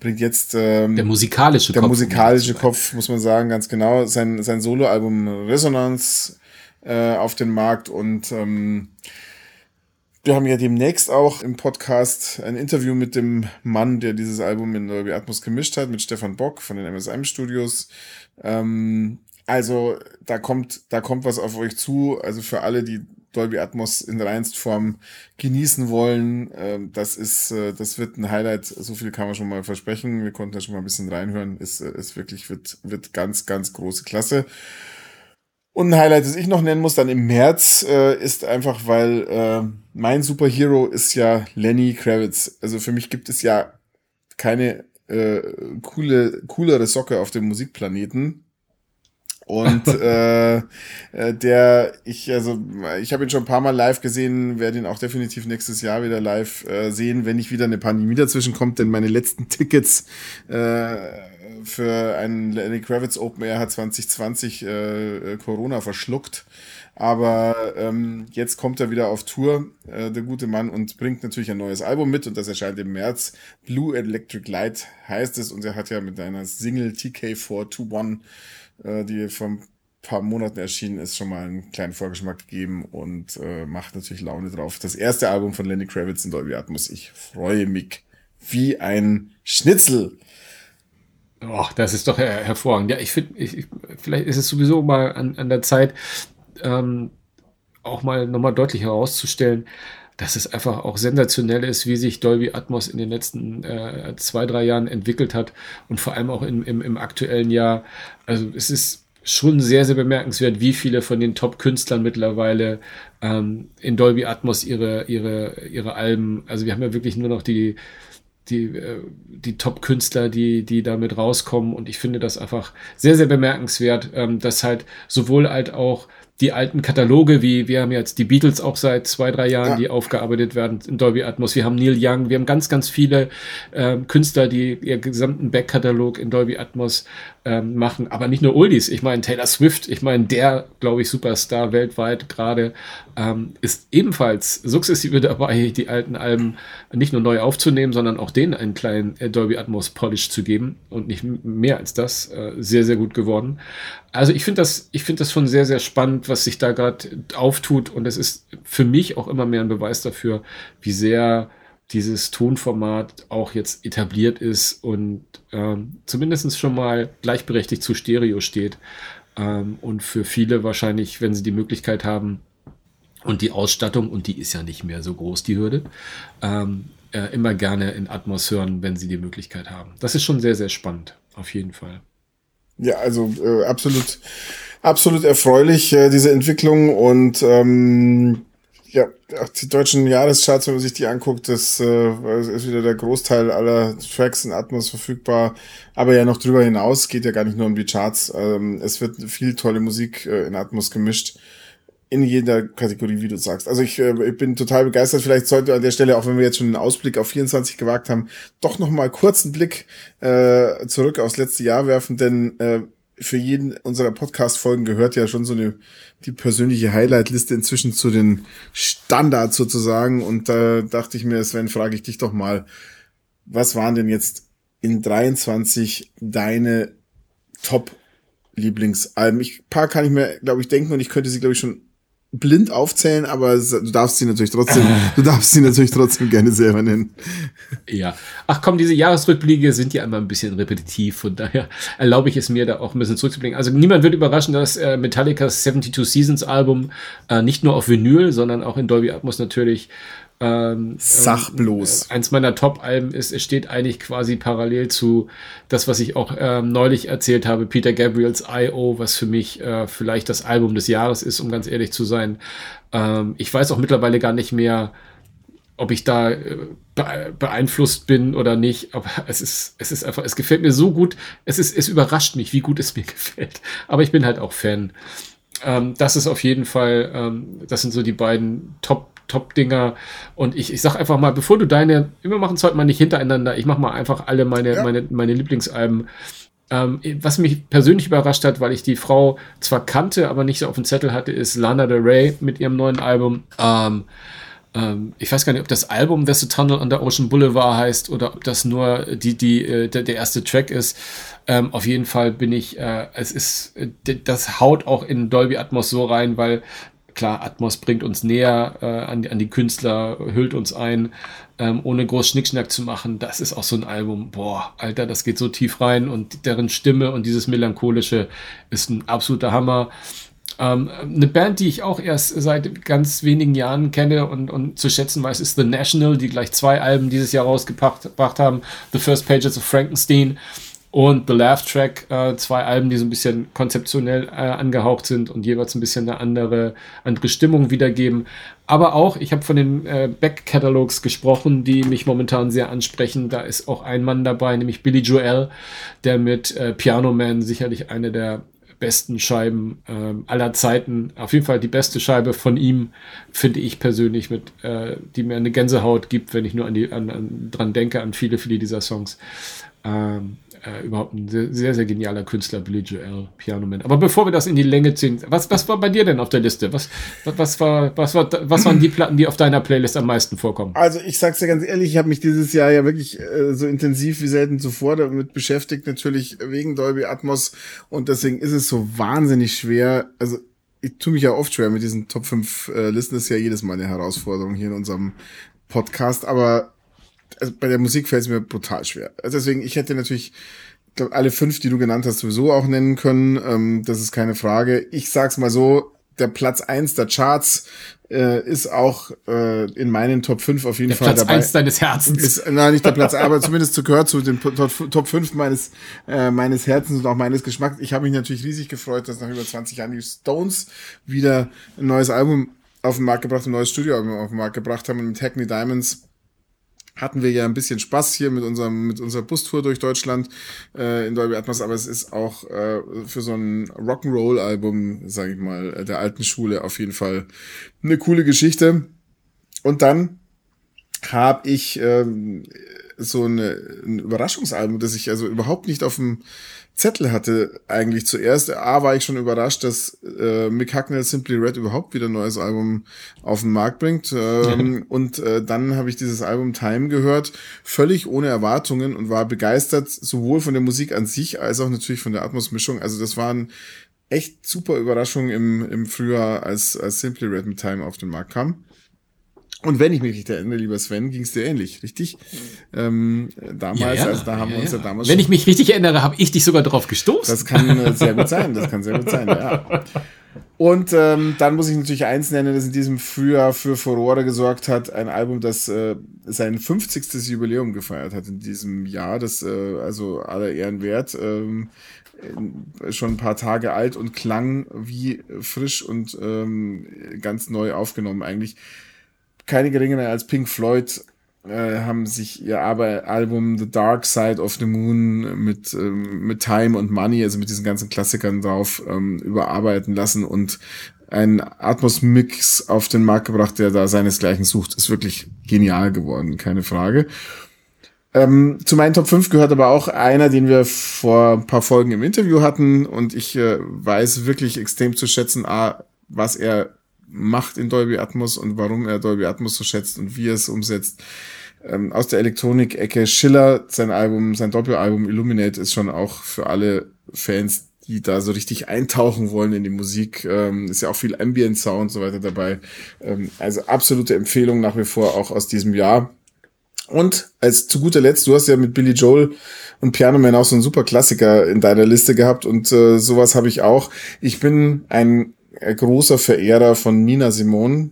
bringt jetzt ähm, der musikalische der Kopf, musikalische Kopf, muss man sagen, ganz genau, sein, sein Soloalbum Resonance äh, auf den Markt und ähm, wir haben ja demnächst auch im Podcast ein Interview mit dem Mann, der dieses Album in Dolby Atmos gemischt hat, mit Stefan Bock von den MSM Studios. Ähm, also da kommt, da kommt was auf euch zu. Also für alle, die Dolby Atmos in Reinstform genießen wollen, äh, das ist, äh, das wird ein Highlight. So viel kann man schon mal versprechen. Wir konnten da schon mal ein bisschen reinhören. Ist, äh, ist wirklich, wird, wird ganz, ganz große Klasse. Und ein Highlight, das ich noch nennen muss, dann im März, äh, ist einfach, weil äh, mein Superhero ist ja Lenny Kravitz. Also für mich gibt es ja keine äh, coole, coolere Socke auf dem Musikplaneten und äh, äh, der, ich, also, ich habe ihn schon ein paar Mal live gesehen, werde ihn auch definitiv nächstes Jahr wieder live äh, sehen, wenn nicht wieder eine Pandemie dazwischen kommt, denn meine letzten Tickets äh, für einen Lenny Kravitz Open Air hat 2020 äh, Corona verschluckt. Aber ähm, jetzt kommt er wieder auf Tour, äh, der gute Mann, und bringt natürlich ein neues Album mit und das erscheint im März. Blue Electric Light heißt es und er hat ja mit einer Single TK421 äh, die vor ein paar Monaten erschienen ist, schon mal einen kleinen Vorgeschmack gegeben und äh, macht natürlich Laune drauf. Das erste Album von Lenny Kravitz in Dolby Atmos. Ich freue mich wie ein Schnitzel. Oh, das ist doch her hervorragend. Ja, ich finde, ich, vielleicht ist es sowieso mal an, an der Zeit, ähm, auch mal nochmal deutlich herauszustellen, dass es einfach auch sensationell ist, wie sich Dolby Atmos in den letzten äh, zwei, drei Jahren entwickelt hat und vor allem auch in, im, im aktuellen Jahr. Also es ist schon sehr, sehr bemerkenswert, wie viele von den Top-Künstlern mittlerweile ähm, in Dolby Atmos ihre, ihre, ihre Alben, also wir haben ja wirklich nur noch die, die, äh, die Top-Künstler, die, die damit rauskommen. Und ich finde das einfach sehr, sehr bemerkenswert, ähm, dass halt sowohl halt auch die alten Kataloge, wie wir haben jetzt die Beatles auch seit zwei, drei Jahren, ja. die aufgearbeitet werden in Dolby Atmos. Wir haben Neil Young, wir haben ganz, ganz viele äh, Künstler, die ihr gesamten Backkatalog in Dolby Atmos ähm, machen. Aber nicht nur Oldies. Ich meine, Taylor Swift, ich meine, der, glaube ich, Superstar weltweit gerade, ähm, ist ebenfalls sukzessive dabei, die alten Alben nicht nur neu aufzunehmen, sondern auch denen einen kleinen äh, Dolby Atmos Polish zu geben und nicht mehr als das. Äh, sehr, sehr gut geworden. Also ich finde das, ich finde das schon sehr, sehr spannend, was sich da gerade auftut und es ist für mich auch immer mehr ein Beweis dafür, wie sehr dieses Tonformat auch jetzt etabliert ist und ähm, zumindest schon mal gleichberechtigt zu Stereo steht. Ähm, und für viele wahrscheinlich, wenn sie die Möglichkeit haben und die Ausstattung, und die ist ja nicht mehr so groß, die Hürde, ähm, äh, immer gerne in Atmos hören, wenn sie die Möglichkeit haben. Das ist schon sehr, sehr spannend, auf jeden Fall. Ja, also äh, absolut, absolut erfreulich, äh, diese Entwicklung und ähm, ja, die deutschen Jahrescharts, wenn man sich die anguckt, das äh, ist wieder der Großteil aller Tracks in Atmos verfügbar. Aber ja noch drüber hinaus geht ja gar nicht nur um die Charts. Ähm, es wird viel tolle Musik äh, in Atmos gemischt. In jeder Kategorie, wie du sagst. Also ich, äh, ich bin total begeistert. Vielleicht sollte an der Stelle, auch wenn wir jetzt schon einen Ausblick auf 24 gewagt haben, doch noch mal kurz einen Blick äh, zurück aufs letzte Jahr werfen, denn äh, für jeden unserer Podcast-Folgen gehört ja schon so eine die persönliche Highlight-Liste inzwischen zu den Standards sozusagen. Und da dachte ich mir, Sven, frage ich dich doch mal, was waren denn jetzt in 23 deine Top-Lieblingsalben? Ich paar kann ich mir, glaube ich, denken und ich könnte sie, glaube ich, schon blind aufzählen, aber du darfst sie natürlich trotzdem, du darfst sie natürlich trotzdem gerne selber nennen. Ja. Ach komm, diese Jahresrückblicke sind ja immer ein bisschen repetitiv, von daher erlaube ich es mir, da auch ein bisschen zurückzublicken. Also niemand wird überraschen, dass äh, Metallicas 72 Seasons Album äh, nicht nur auf Vinyl, sondern auch in Dolby Atmos natürlich ähm, Sach bloß. Äh, eins meiner Top-Alben ist, es steht eigentlich quasi parallel zu das, was ich auch ähm, neulich erzählt habe, Peter Gabriels I.O., was für mich äh, vielleicht das Album des Jahres ist, um ganz ehrlich zu sein. Ähm, ich weiß auch mittlerweile gar nicht mehr, ob ich da äh, beeinflusst bin oder nicht, aber es ist, es ist einfach, es gefällt mir so gut, es ist, es überrascht mich, wie gut es mir gefällt. Aber ich bin halt auch Fan. Ähm, das ist auf jeden Fall, ähm, das sind so die beiden Top Top-Dinger. Und ich, ich sag einfach mal, bevor du deine, wir machen es heute mal nicht hintereinander, ich mach mal einfach alle meine, ja. meine, meine Lieblingsalben. Ähm, was mich persönlich überrascht hat, weil ich die Frau zwar kannte, aber nicht so auf dem Zettel hatte, ist Lana Del Rey mit ihrem neuen Album. Ähm, ähm, ich weiß gar nicht, ob das Album There's a Tunnel under Ocean Boulevard heißt oder ob das nur die, die, äh, der, der erste Track ist. Ähm, auf jeden Fall bin ich, äh, es ist, äh, das haut auch in Dolby Atmos so rein, weil klar, Atmos bringt uns näher äh, an, die, an die Künstler, hüllt uns ein, ähm, ohne groß Schnickschnack zu machen. Das ist auch so ein Album, boah, Alter, das geht so tief rein und deren Stimme und dieses Melancholische ist ein absoluter Hammer. Ähm, eine Band, die ich auch erst seit ganz wenigen Jahren kenne und, und zu schätzen weiß, ist The National, die gleich zwei Alben dieses Jahr rausgebracht haben. The First Pages of Frankenstein und The Laugh Track, äh, zwei Alben, die so ein bisschen konzeptionell äh, angehaucht sind und jeweils ein bisschen eine andere, andere Stimmung wiedergeben. Aber auch, ich habe von den äh, Back-Catalogs gesprochen, die mich momentan sehr ansprechen. Da ist auch ein Mann dabei, nämlich Billy Joel, der mit äh, Piano Man sicherlich eine der besten Scheiben äh, aller Zeiten. Auf jeden Fall die beste Scheibe von ihm, finde ich persönlich, mit, äh, die mir eine Gänsehaut gibt, wenn ich nur an die, an, an, dran denke, an viele, viele dieser Songs. Ähm, äh, überhaupt ein sehr, sehr, genialer Künstler, Billy Joel, Piano. Aber bevor wir das in die Länge ziehen, was, was war bei dir denn auf der Liste? Was, was, was, war, was, war, was waren die Platten, die auf deiner Playlist am meisten vorkommen? Also ich sag's dir ganz ehrlich, ich habe mich dieses Jahr ja wirklich äh, so intensiv wie selten zuvor damit beschäftigt, natürlich wegen Dolby Atmos und deswegen ist es so wahnsinnig schwer, also ich tue mich ja oft schwer mit diesen Top 5 äh, Listen, das ist ja jedes Mal eine Herausforderung hier in unserem Podcast, aber also bei der Musik fällt es mir brutal schwer. Also deswegen, ich hätte natürlich glaub, alle fünf, die du genannt hast, sowieso auch nennen können. Ähm, das ist keine Frage. Ich sag's mal so, der Platz eins der Charts äh, ist auch äh, in meinen Top 5 auf jeden der Fall Platz dabei. eins deines Herzens. Ist, nein, nicht der Platz, aber zumindest zu gehört zu den Top, Top 5 meines, äh, meines Herzens und auch meines Geschmacks. Ich habe mich natürlich riesig gefreut, dass nach über 20 Jahren die Stones wieder ein neues Album auf den Markt gebracht, ein neues Studioalbum auf den Markt gebracht haben und mit Hackney Diamonds hatten wir ja ein bisschen Spaß hier mit unserem mit unserer Bustour durch Deutschland äh, in Dolby Atmos, aber es ist auch äh, für so ein Rock'n'Roll Album, sage ich mal, äh, der alten Schule auf jeden Fall eine coole Geschichte. Und dann habe ich ähm, so eine, ein Überraschungsalbum, das ich also überhaupt nicht auf dem Zettel hatte eigentlich zuerst. A war ich schon überrascht, dass äh, Mick Hucknall Simply Red überhaupt wieder ein neues Album auf den Markt bringt. Ähm, und äh, dann habe ich dieses Album Time gehört, völlig ohne Erwartungen und war begeistert, sowohl von der Musik an sich als auch natürlich von der Atmosmischung. Also das waren echt super Überraschungen im, im Frühjahr, als, als Simply Red mit Time auf den Markt kam. Und wenn ich mich richtig erinnere, lieber Sven, ging es dir ähnlich, richtig? Ähm, damals, Ja, ja. also da haben Ja, wir uns ja damals Wenn schon- ich mich richtig erinnere, habe ich dich sogar drauf gestoßen. das kann äh, sehr gut sein, das kann sehr gut sein, ja. Und ähm, dann muss ich natürlich eins nennen, das in diesem Frühjahr für Furore gesorgt hat. Ein Album, das äh, sein 50. Jubiläum gefeiert hat in diesem Jahr. Das äh, also aller Ehren wert. Ähm, äh, schon ein paar Tage alt und klang wie frisch und ähm, ganz neu aufgenommen eigentlich. Keine geringere als Pink Floyd äh, haben sich ihr Album The Dark Side of the Moon mit, ähm, mit Time und Money, also mit diesen ganzen Klassikern drauf, ähm, überarbeiten lassen und ein Atmos-Mix auf den Markt gebracht, der da seinesgleichen sucht. Ist wirklich genial geworden, keine Frage. Ähm, zu meinen Top 5 gehört aber auch einer, den wir vor ein paar Folgen im Interview hatten und ich äh, weiß wirklich extrem zu schätzen, A, was er macht in Dolby Atmos und warum er Dolby Atmos so schätzt und wie er es umsetzt. Ähm, aus der Elektronik-Ecke Schiller, sein Album, sein Doppelalbum Illuminate ist schon auch für alle Fans, die da so richtig eintauchen wollen in die Musik. Ähm, ist ja auch viel Ambient Sound und so weiter dabei. Ähm, also absolute Empfehlung nach wie vor auch aus diesem Jahr. Und als zu guter Letzt, du hast ja mit Billy Joel und Piano Man auch so einen super Klassiker in deiner Liste gehabt und äh, sowas habe ich auch. Ich bin ein großer Verehrer von Nina Simone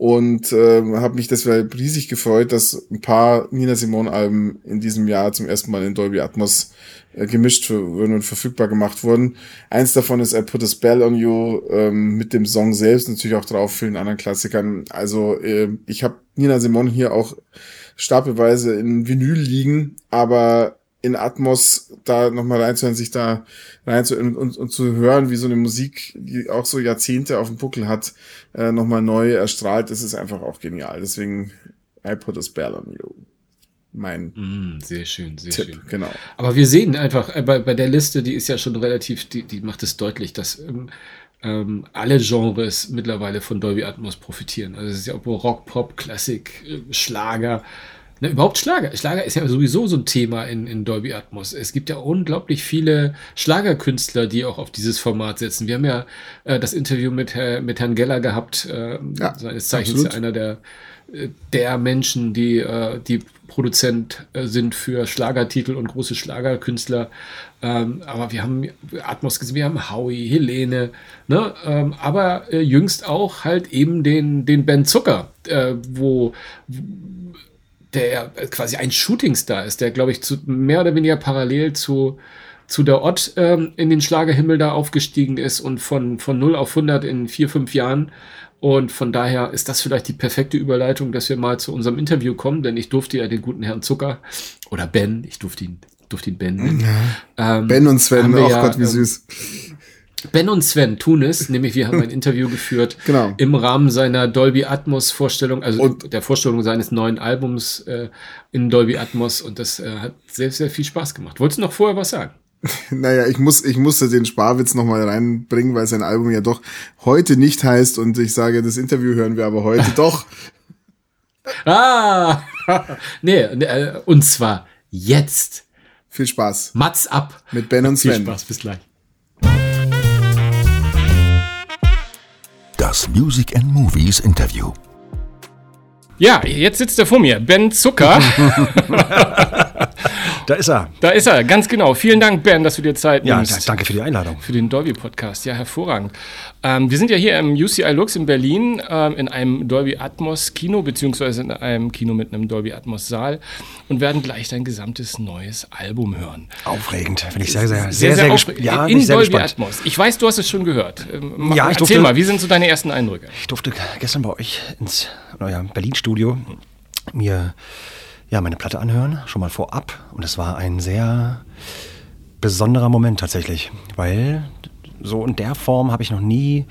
und äh, habe mich deshalb riesig gefreut, dass ein paar Nina Simone Alben in diesem Jahr zum ersten Mal in Dolby Atmos äh, gemischt wurden und verfügbar gemacht wurden. Eins davon ist I Put a Spell on You ähm, mit dem Song selbst natürlich auch drauf, vielen anderen Klassikern. Also äh, ich habe Nina Simone hier auch stapelweise in Vinyl liegen, aber in Atmos da nochmal reinzuhören, sich da reinzuhören und, und zu hören, wie so eine Musik, die auch so Jahrzehnte auf dem Buckel hat, äh, nochmal neu erstrahlt, das ist einfach auch genial. Deswegen I put a spell on you. Mein Mm, sehr schön, sehr Tipp, schön. genau. Aber wir sehen einfach, äh, bei, bei der Liste, die ist ja schon relativ, die, die macht es deutlich, dass ähm, ähm, alle Genres mittlerweile von Dolby Atmos profitieren. Also es ist ja auch Rock, Pop, Klassik, äh, Schlager. Na, überhaupt Schlager. Schlager ist ja sowieso so ein Thema in, in Dolby Atmos. Es gibt ja unglaublich viele Schlagerkünstler, die auch auf dieses Format setzen. Wir haben ja äh, das Interview mit, Herr, mit Herrn Geller gehabt, äh, ja, seines Zeichens ja einer der, äh, der Menschen, die, äh, die Produzent äh, sind für Schlagertitel und große Schlagerkünstler. Ähm, aber wir haben Atmos gesehen, wir haben Howie, Helene, ne? Ähm, aber äh, jüngst auch halt eben den, den Ben Zucker, wo, der quasi ein Shootingstar ist, der, glaube ich, zu, mehr oder weniger parallel zu, zu der Ott ähm, in den Schlagerhimmel da aufgestiegen ist und von, von 0 auf 100 in vier, fünf Jahren. Und von daher ist das vielleicht die perfekte Überleitung, dass wir mal zu unserem Interview kommen, denn ich durfte ja den guten Herrn Zucker oder Ben, ich durfte ihn, durfte ihn Ben nennen. Ja. Ähm, ben und Sven, oh ja, Gott, wie ähm, süß. Ben und Sven tun es, nämlich wir haben ein Interview geführt genau. im Rahmen seiner Dolby Atmos Vorstellung, also und der Vorstellung seines neuen Albums äh, in Dolby Atmos und das äh, hat sehr, sehr viel Spaß gemacht. Wolltest du noch vorher was sagen? Naja, ich muss, ich musste den Sparwitz nochmal reinbringen, weil sein Album ja doch heute nicht heißt und ich sage, das Interview hören wir aber heute doch. Ah, nee, äh, und zwar jetzt. Viel Spaß. Mats ab. Mit Ben und Sven. Viel Spaß, bis gleich. Das Music and Movies Interview. Ja, jetzt sitzt er vor mir, Ben Zucker. Da ist er. Da ist er, ganz genau. Vielen Dank, Ben, dass du dir Zeit nimmst. Ja, danke für die Einladung. Für den Dolby Podcast. Ja, hervorragend. Ähm, wir sind ja hier im UCI Lux in Berlin ähm, in einem Dolby Atmos Kino, beziehungsweise in einem Kino mit einem Dolby Atmos Saal und werden gleich dein gesamtes neues Album hören. Aufregend. Finde ich sehr, sehr, sehr, sehr, sehr, sehr ja, In sehr Dolby gespannt. Atmos. Ich weiß, du hast es schon gehört. Ähm, ja, ich Erzähl durfte, mal, wie sind so deine ersten Eindrücke? Ich durfte gestern bei euch ins euer Berlin-Studio mir ja, meine Platte anhören, schon mal vorab. Und es war ein sehr besonderer Moment tatsächlich, weil so in der Form habe ich noch nie,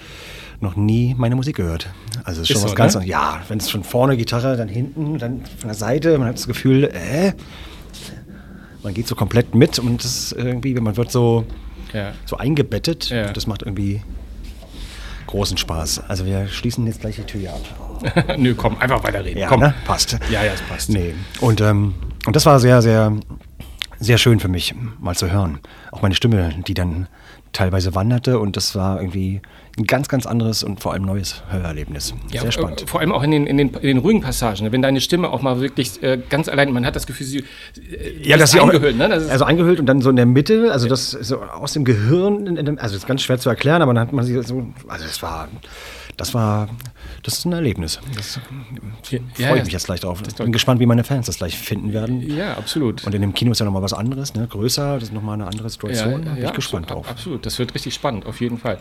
noch nie meine Musik gehört. Also es ist schon ist was so, ganz, ne? ja, wenn es von vorne Gitarre, dann hinten, dann von der Seite, man hat das Gefühl, äh, man geht so komplett mit und das ist irgendwie, man wird so, ja. so eingebettet. Ja. das macht irgendwie großen Spaß. Also wir schließen jetzt gleich die Tür ab. Nö, komm, einfach weiterreden. Ja, komm. Ne? Passt. Ja, ja, es passt. Nee. Und, ähm, und das war sehr, sehr, sehr schön für mich, mal zu hören. Auch meine Stimme, die dann teilweise wanderte und das war irgendwie ein ganz, ganz anderes und vor allem neues Hörerlebnis. Ja, Sehr spannend. Vor allem auch in den, in den, in den ruhigen Passagen, wenn deine Stimme auch mal wirklich äh, ganz allein, man hat das Gefühl, sie äh, ja, das ist eingehüllt. Ne? Das also eingehüllt und dann so in der Mitte, also das so aus dem Gehirn, also das ist ganz schwer zu erklären, aber dann hat man sie so, also es war das war, das ist ein Erlebnis. Das freue ich mich jetzt gleich drauf. Ich bin gespannt, wie meine Fans das gleich finden werden. Ja, absolut. Und in dem Kino ist ja nochmal was anderes, ne? größer, das ist nochmal eine andere Situation. Ja, bin ich gespannt drauf. Absolut, das wird richtig spannend, auf jeden Fall.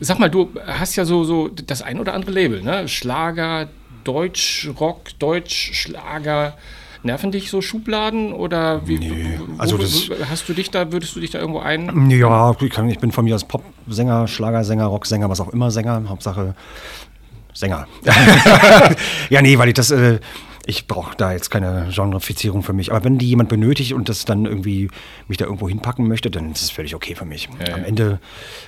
Sag mal, du hast ja so, so das ein oder andere Label, ne? Schlager, Deutsch, Rock, Deutsch, Schlager. Nerven dich so Schubladen oder wie? Nee, also das, hast du dich da, würdest du dich da irgendwo ein? Ja, ich bin von mir als Popsänger, Schlagersänger, Rocksänger, was auch immer Sänger, Hauptsache Sänger. ja, nee, weil ich das, äh, ich brauche da jetzt keine Genrefizierung für mich. Aber wenn die jemand benötigt und das dann irgendwie mich da irgendwo hinpacken möchte, dann ist es völlig okay für mich. Ja, Am ja. Ende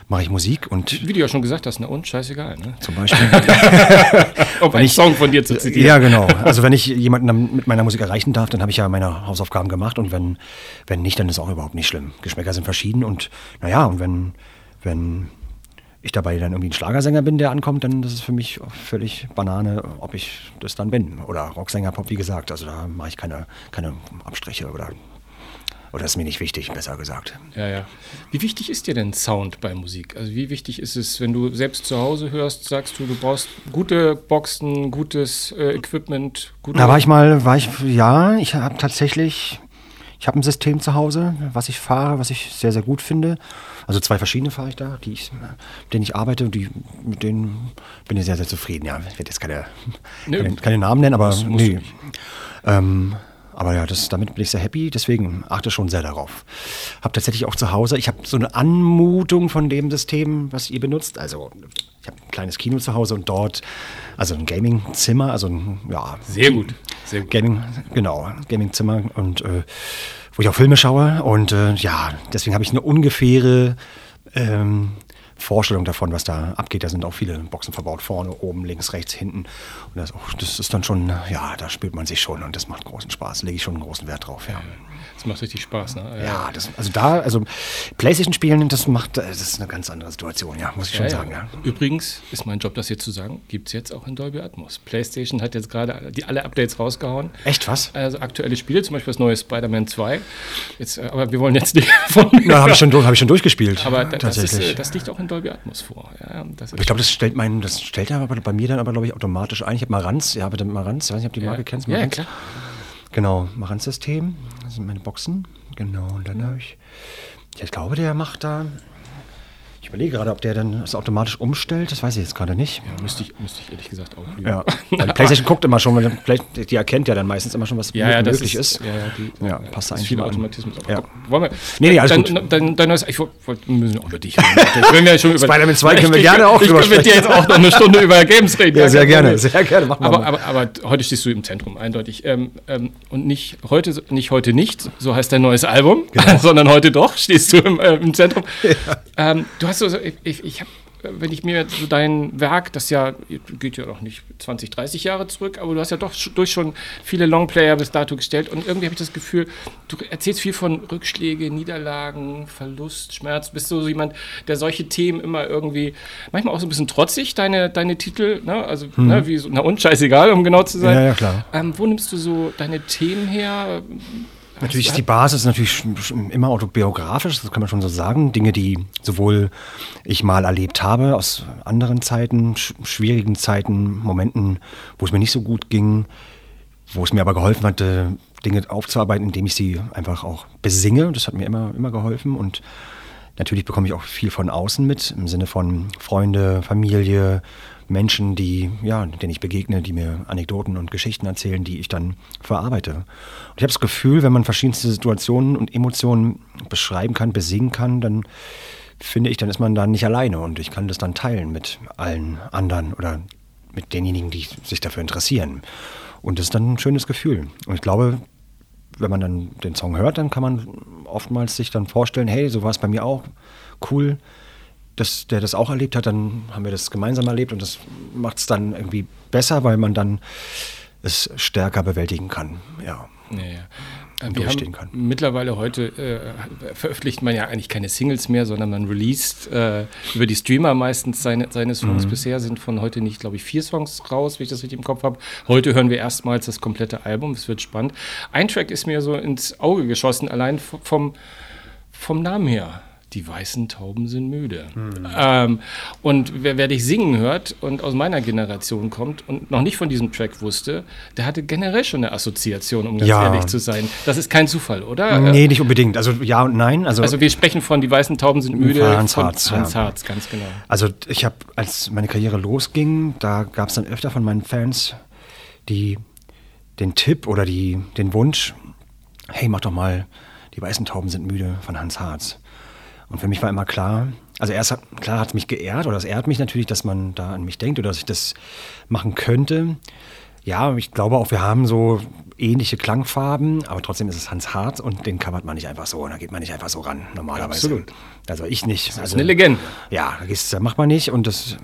mache ich Musik und. Wie du ja schon gesagt hast, ne? Und scheißegal, ne? Zum Beispiel. um einen Song von dir zu zitieren. Ja, genau. Also wenn ich jemanden mit meiner Musik erreichen darf, dann habe ich ja meine Hausaufgaben gemacht und wenn, wenn nicht, dann ist auch überhaupt nicht schlimm. Geschmäcker sind verschieden und naja, und wenn, wenn ich dabei dann irgendwie ein Schlagersänger bin, der ankommt, dann ist es für mich völlig Banane, ob ich das dann bin. Oder Rocksänger, Pop, wie gesagt. Also da mache ich keine, keine Abstriche oder oder ist mir nicht wichtig, besser gesagt. Ja, ja. Wie wichtig ist dir denn Sound bei Musik? Also wie wichtig ist es, wenn du selbst zu Hause hörst, sagst du, du brauchst gute Boxen, gutes äh, Equipment? Gute da war ich mal, war ich, ja, ich habe tatsächlich, ich habe ein System zu Hause, was ich fahre, was ich sehr, sehr gut finde. Also zwei verschiedene fahre ich da, die ich, mit denen ich arbeite und die, mit denen bin ich sehr, sehr zufrieden. Ja, ich werde jetzt keine, keine, keine, Namen nennen, aber nee. Ähm, aber ja, das, damit bin ich sehr happy, deswegen achte schon sehr darauf. Habe tatsächlich auch zu Hause, ich habe so eine Anmutung von dem System, was ihr benutzt. Also ich habe ein kleines Kino zu Hause und dort, also ein Gaming-Zimmer, also ein, ja. Sehr gut. Sehr gut. Gaming, genau, Gaming-Zimmer und äh, wo ich auch Filme schaue. Und äh, ja, deswegen habe ich eine ungefähre ähm, Vorstellung davon, was da abgeht. Da sind auch viele Boxen verbaut, vorne, oben, links, rechts, hinten. Und das, oh, das ist dann schon, ja, da spürt man sich schon und das macht großen Spaß. Lege ich schon einen großen Wert drauf, ja. Das macht richtig Spaß, ne? Ja, das, also da, also Playstation spielen, das macht, das ist eine ganz andere Situation, ja, muss ich schon Ja, sagen, ja. ja. Übrigens ist mein Job, das hier zu sagen, gibt es jetzt auch in Dolby Atmos. PlayStation hat jetzt gerade die alle Updates rausgehauen. Echt was? Also aktuelle Spiele, zum Beispiel das neue Spider-Man 2. Jetzt, äh, aber wir wollen jetzt nicht von. Ja, habe ich, schon hab ich schon durchgespielt. aber da- das, ist, tatsächlich. äh, das liegt auch in Dolby Atmos vor. Ja, ich glaube, das stellt mein, das stellt er aber bei mir dann aber, glaube ich, automatisch ein. Ich habe Marantz, ja, bitte Marantz, ich weiß nicht, ob du die Marke kennst. ja, ja, klar. Genau, Marantz-System. Das sind meine Boxen. Genau, und dann habe ich. Ja, ich glaube, der macht da. Ich überlege gerade, ob der dann das automatisch umstellt. Das weiß ich jetzt gerade nicht. müsste, ich, müsste ich ehrlich gesagt auch. Ja. Weil PlayStation guckt immer schon, weil vielleicht- die erkennt ja dann meistens immer schon, was Ja, ja, möglich ist. Ja, ja, die, Ja, passt ist eigentlich viel. Automatismus. Ja. Wollen wir, Nee, nee, alles dein, gut. Dein, dein neues, ich wollte, müssen auch über dich reden. Ich ja Spider-Man 2 können wir Ich- gerne auch Ich drüber kann mit dir sprechen. jetzt auch noch eine Stunde über Games reden. Ja, sehr gerne, sehr gerne, mach mal. Aber, aber, aber heute stehst du im Zentrum, eindeutig. Ähm, ähm, und nicht heute, nicht heute nicht, so heißt dein neues Album, Genau. sondern heute doch stehst du im, äh, im Zentrum. Ähm, du hast so, ich, ich, ich habe wenn ich mir so dein Werk, das ja geht ja noch nicht 20, 30 Jahre zurück, aber du hast ja doch durch schon viele Longplayer bis dato gestellt und irgendwie habe ich das Gefühl, du erzählst viel von Rückschläge, Niederlagen, Verlust, Schmerz. Bist du so jemand, der solche Themen immer irgendwie, manchmal auch so ein bisschen trotzig, deine, deine Titel, ne? also ne, wie so, na und scheißegal, um genau zu sein. Mhm. Ja, ja, klar. Ähm, wo nimmst du so deine Themen her? Natürlich ist die Basis natürlich immer autobiografisch, das kann man schon so sagen. Dinge, die sowohl ich mal erlebt habe aus anderen Zeiten, sch schwierigen Zeiten, Momenten, wo es mir nicht so gut ging, wo es mir aber geholfen hatte, Dinge aufzuarbeiten, indem ich sie einfach auch besinge. Das hat mir immer, immer geholfen und natürlich bekomme ich auch viel von außen mit, im Sinne von Freunde, Familie, Menschen, die, ja, denen ich begegne, die mir Anekdoten und Geschichten erzählen, die ich dann verarbeite. Und ich habe das Gefühl, wenn man verschiedenste Situationen und Emotionen beschreiben kann, besingen kann, dann finde ich, dann ist man da nicht alleine und ich kann das dann teilen mit allen anderen oder mit denjenigen, die sich dafür interessieren. Und das ist dann ein schönes Gefühl. Und ich glaube, wenn man dann den Song hört, dann kann man oftmals sich dann vorstellen, hey, so war es bei mir auch. Cool, dass der das auch erlebt hat, dann haben wir das gemeinsam erlebt und das macht es dann irgendwie besser, weil man dann es stärker bewältigen kann. Ja. Ja, ja. Wir haben kann. mittlerweile heute äh, veröffentlicht man ja eigentlich keine Singles mehr, sondern man released äh, über die Streamer meistens seine, seine Songs. Mhm. Bisher sind von heute nicht, glaube ich, vier Songs raus, wenn ich das richtig im Kopf habe. Heute hören wir erstmals das komplette Album. Es wird spannend. Ein Track ist mir so ins Auge geschossen, allein vom, vom Namen her. Die weißen Tauben sind müde. Mhm. Ähm, und wer, wer dich singen hört und aus meiner Generation kommt und noch nicht von diesem Track wusste, der hatte generell schon eine Assoziation, um ganz Ja. ehrlich zu sein. Das ist kein Zufall, oder? Nee, nicht unbedingt. Also ja und nein. Also, Also wir sprechen von Die weißen Tauben sind müde. Hans Harz, Hans ja. Harz, ganz genau. Also ich habe, als meine Karriere losging, da gab es dann öfter von meinen Fans die, den Tipp oder die, den Wunsch, hey, mach doch mal, die weißen Tauben sind müde von Hans Harz. Und für mich war immer klar, also erst hat, klar hat es mich geehrt oder es ehrt mich natürlich, dass man da an mich denkt oder dass ich das machen könnte. Ja, ich glaube auch, wir haben so ähnliche Klangfarben, aber trotzdem ist es Hans Harz und den covert man nicht einfach so und da geht man nicht einfach so ran, normalerweise. Absolut. Also ich nicht. Das ist also, eine Legende. ja, da gehst- da macht man nicht und das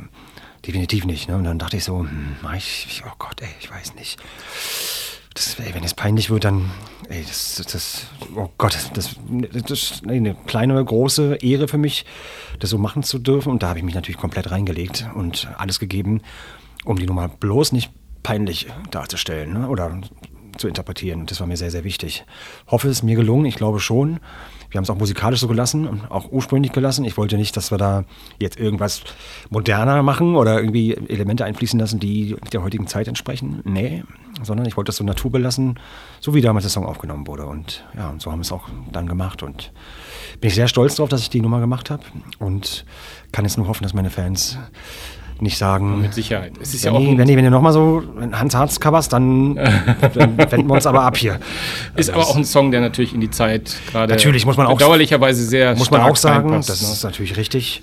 definitiv nicht. Ne? Und dann dachte ich so, hm, mach ich, ich, oh Gott, ey, ich weiß nicht. Das, ey, wenn es peinlich wird, dann, ey, das, das, oh Gott, das, ist eine kleine, große Ehre für mich, das so machen zu dürfen. Und da habe ich mich natürlich komplett reingelegt und alles gegeben, um die Nummer bloß nicht peinlich darzustellen ne? oder zu interpretieren. Das war mir sehr, sehr wichtig. Hoffe, es ist mir gelungen. Ich glaube schon. Wir haben es auch musikalisch so gelassen und auch ursprünglich gelassen. Ich wollte nicht, dass wir da jetzt irgendwas moderner machen oder irgendwie Elemente einfließen lassen, die der heutigen Zeit entsprechen. Nee, sondern ich wollte das so naturbelassen, so wie damals der Song aufgenommen wurde. Und ja, und so haben wir es auch dann gemacht. Und bin ich sehr stolz darauf, dass ich die Nummer gemacht habe und kann jetzt nur hoffen, dass meine Fans nicht sagen, Mit Sicherheit. Es ist ja wenn, auch die, wenn, die, wenn du nochmal so Hans Harz coverst, dann, dann wenden wir uns aber ab hier. ist aber auch ein Song, der natürlich in die Zeit gerade Natürlich muss man auch- bedauerlicherweise sehr Muss man auch sagen, das ne? ist natürlich richtig.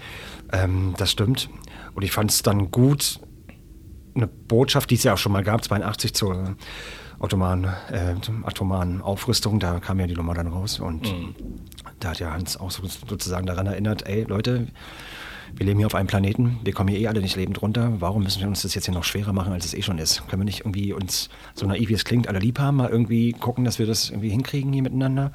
Ähm, das stimmt. Und ich fand es dann gut, eine Botschaft, die es ja auch schon mal gab, 82 zur atomaren, äh, zum atomaren Aufrüstung, da kam ja die Nummer dann raus. Und Mhm. da hat ja Hans auch so, sozusagen daran erinnert, ey Leute, wir leben hier auf einem Planeten, wir kommen hier eh alle nicht lebend runter. Warum müssen wir uns das jetzt hier noch schwerer machen, als es eh schon ist? Können wir nicht irgendwie uns, so naiv wie es klingt, alle lieb haben, mal irgendwie gucken, dass wir das irgendwie hinkriegen hier miteinander?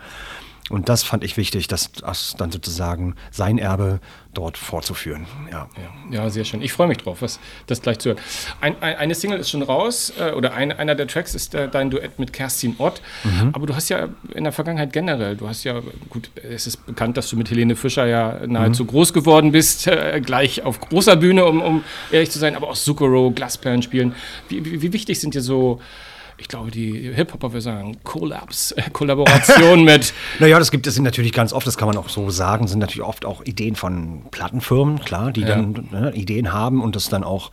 Und das fand ich wichtig, dass das dann sozusagen sein Erbe dort fortzuführen. Ja, ja, sehr schön. Ich freue mich drauf, was das gleich zu hören. Ein, ein, eine Single ist schon raus, äh, oder ein, einer der Tracks ist äh, dein Duett mit Kerstin Ott. Mhm. Aber du hast ja in der Vergangenheit generell, du hast ja, gut, es ist bekannt, dass du mit Helene Fischer ja nahezu mhm. groß geworden bist, äh, gleich auf großer Bühne, um, um ehrlich zu sein, aber auch Zucchero, Glasperlen spielen. Wie, wie, wie wichtig sind dir so ich glaube, die Hip-Hopper wir sagen Collabs, äh, Kollaboration mit. Naja, das gibt es natürlich ganz oft, das kann man auch so sagen, sind natürlich oft auch Ideen von Plattenfirmen, klar, die ja. dann ne, Ideen haben und das dann auch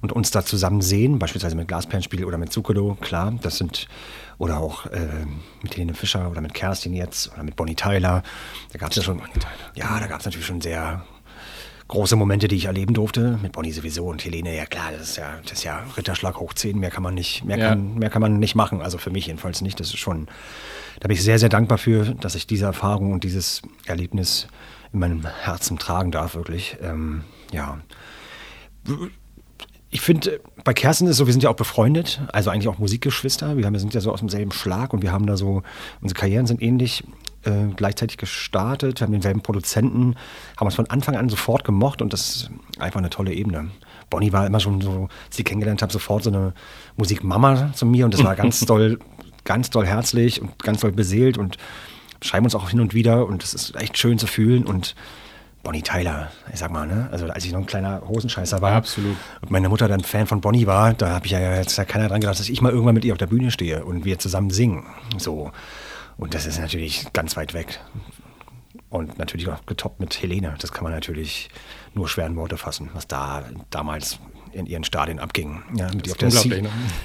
und uns da zusammen sehen, beispielsweise mit Glasperlenspiel oder mit Zucchero, klar, das sind oder auch äh, mit Helene Fischer oder mit Kerstin jetzt oder mit Bonnie Tyler. Da gab es ja schon, ja, da gab es natürlich schon sehr große Momente, die ich erleben durfte. Mit Bonnie sowieso und Helene, ja klar, das ist ja, das ist ja Ritterschlag hoch 10, mehr kann man nicht, mehr, ja. kann, mehr kann man nicht machen. Also für mich jedenfalls nicht. Das ist schon, da bin ich sehr, sehr dankbar für, dass ich diese Erfahrung und dieses Erlebnis in meinem Herzen tragen darf, wirklich. Ähm, ja. Ich finde, bei Kerstin ist es so, wir sind ja auch befreundet, also eigentlich auch Musikgeschwister. Wir, haben, wir sind ja so aus demselben Schlag und wir haben da so, unsere Karrieren sind ähnlich äh, gleichzeitig gestartet, wir haben denselben Produzenten, haben uns von Anfang an sofort gemocht und das ist einfach eine tolle Ebene. Bonnie war immer schon so, als sie kennengelernt habe, sofort so eine Musikmama zu mir und das war ganz doll, ganz doll herzlich und ganz doll beseelt und schreiben uns auch hin und wieder und das ist echt schön zu fühlen und Bonnie Tyler, ich sag mal, ne? Also als ich noch ein kleiner Hosenscheißer war. Absolut. Und meine Mutter dann Fan von Bonnie war, da habe ich ja jetzt ja keiner dran gedacht, dass ich mal irgendwann mit ihr auf der Bühne stehe und wir zusammen singen. So. Und das ist natürlich ganz weit weg. Und natürlich auch getoppt mit Helene. Das kann man natürlich nur schwer in Worte fassen, was da damals in ihren Stadien abging. Ja, mit ihr auf der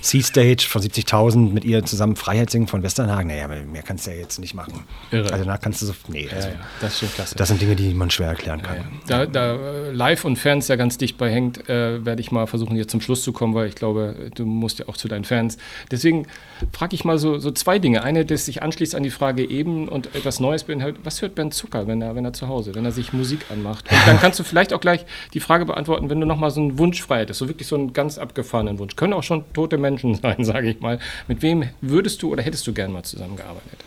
C-Stage von 70.000, mit ihr zusammen Freiheit singen von Westernhagen. Naja, mehr kannst du ja jetzt nicht machen. Irre. Also da kannst du so, nee, also, ja, ja, das ist schon klasse. Das sind Dinge, die man schwer erklären kann. Da, da äh, live und Fans ja ganz dicht bei hängt, äh, werde ich mal versuchen, jetzt zum Schluss zu kommen, weil ich glaube, du musst ja auch zu deinen Fans. Deswegen frage ich mal so, so zwei Dinge. Eine, das sich anschließt an die Frage eben und etwas Neues beinhaltet. Was hört Bernd Zucker, wenn er, wenn er zu Hause, wenn er sich Musik anmacht? Und dann kannst du vielleicht auch gleich die Frage beantworten, wenn du nochmal so einen Wunsch frei hättest hättest, so wirklich so einen ganz abgefahrenen Wunsch, können auch schon tote Menschen sein, sage ich mal. Mit wem würdest du oder hättest du gern mal zusammengearbeitet?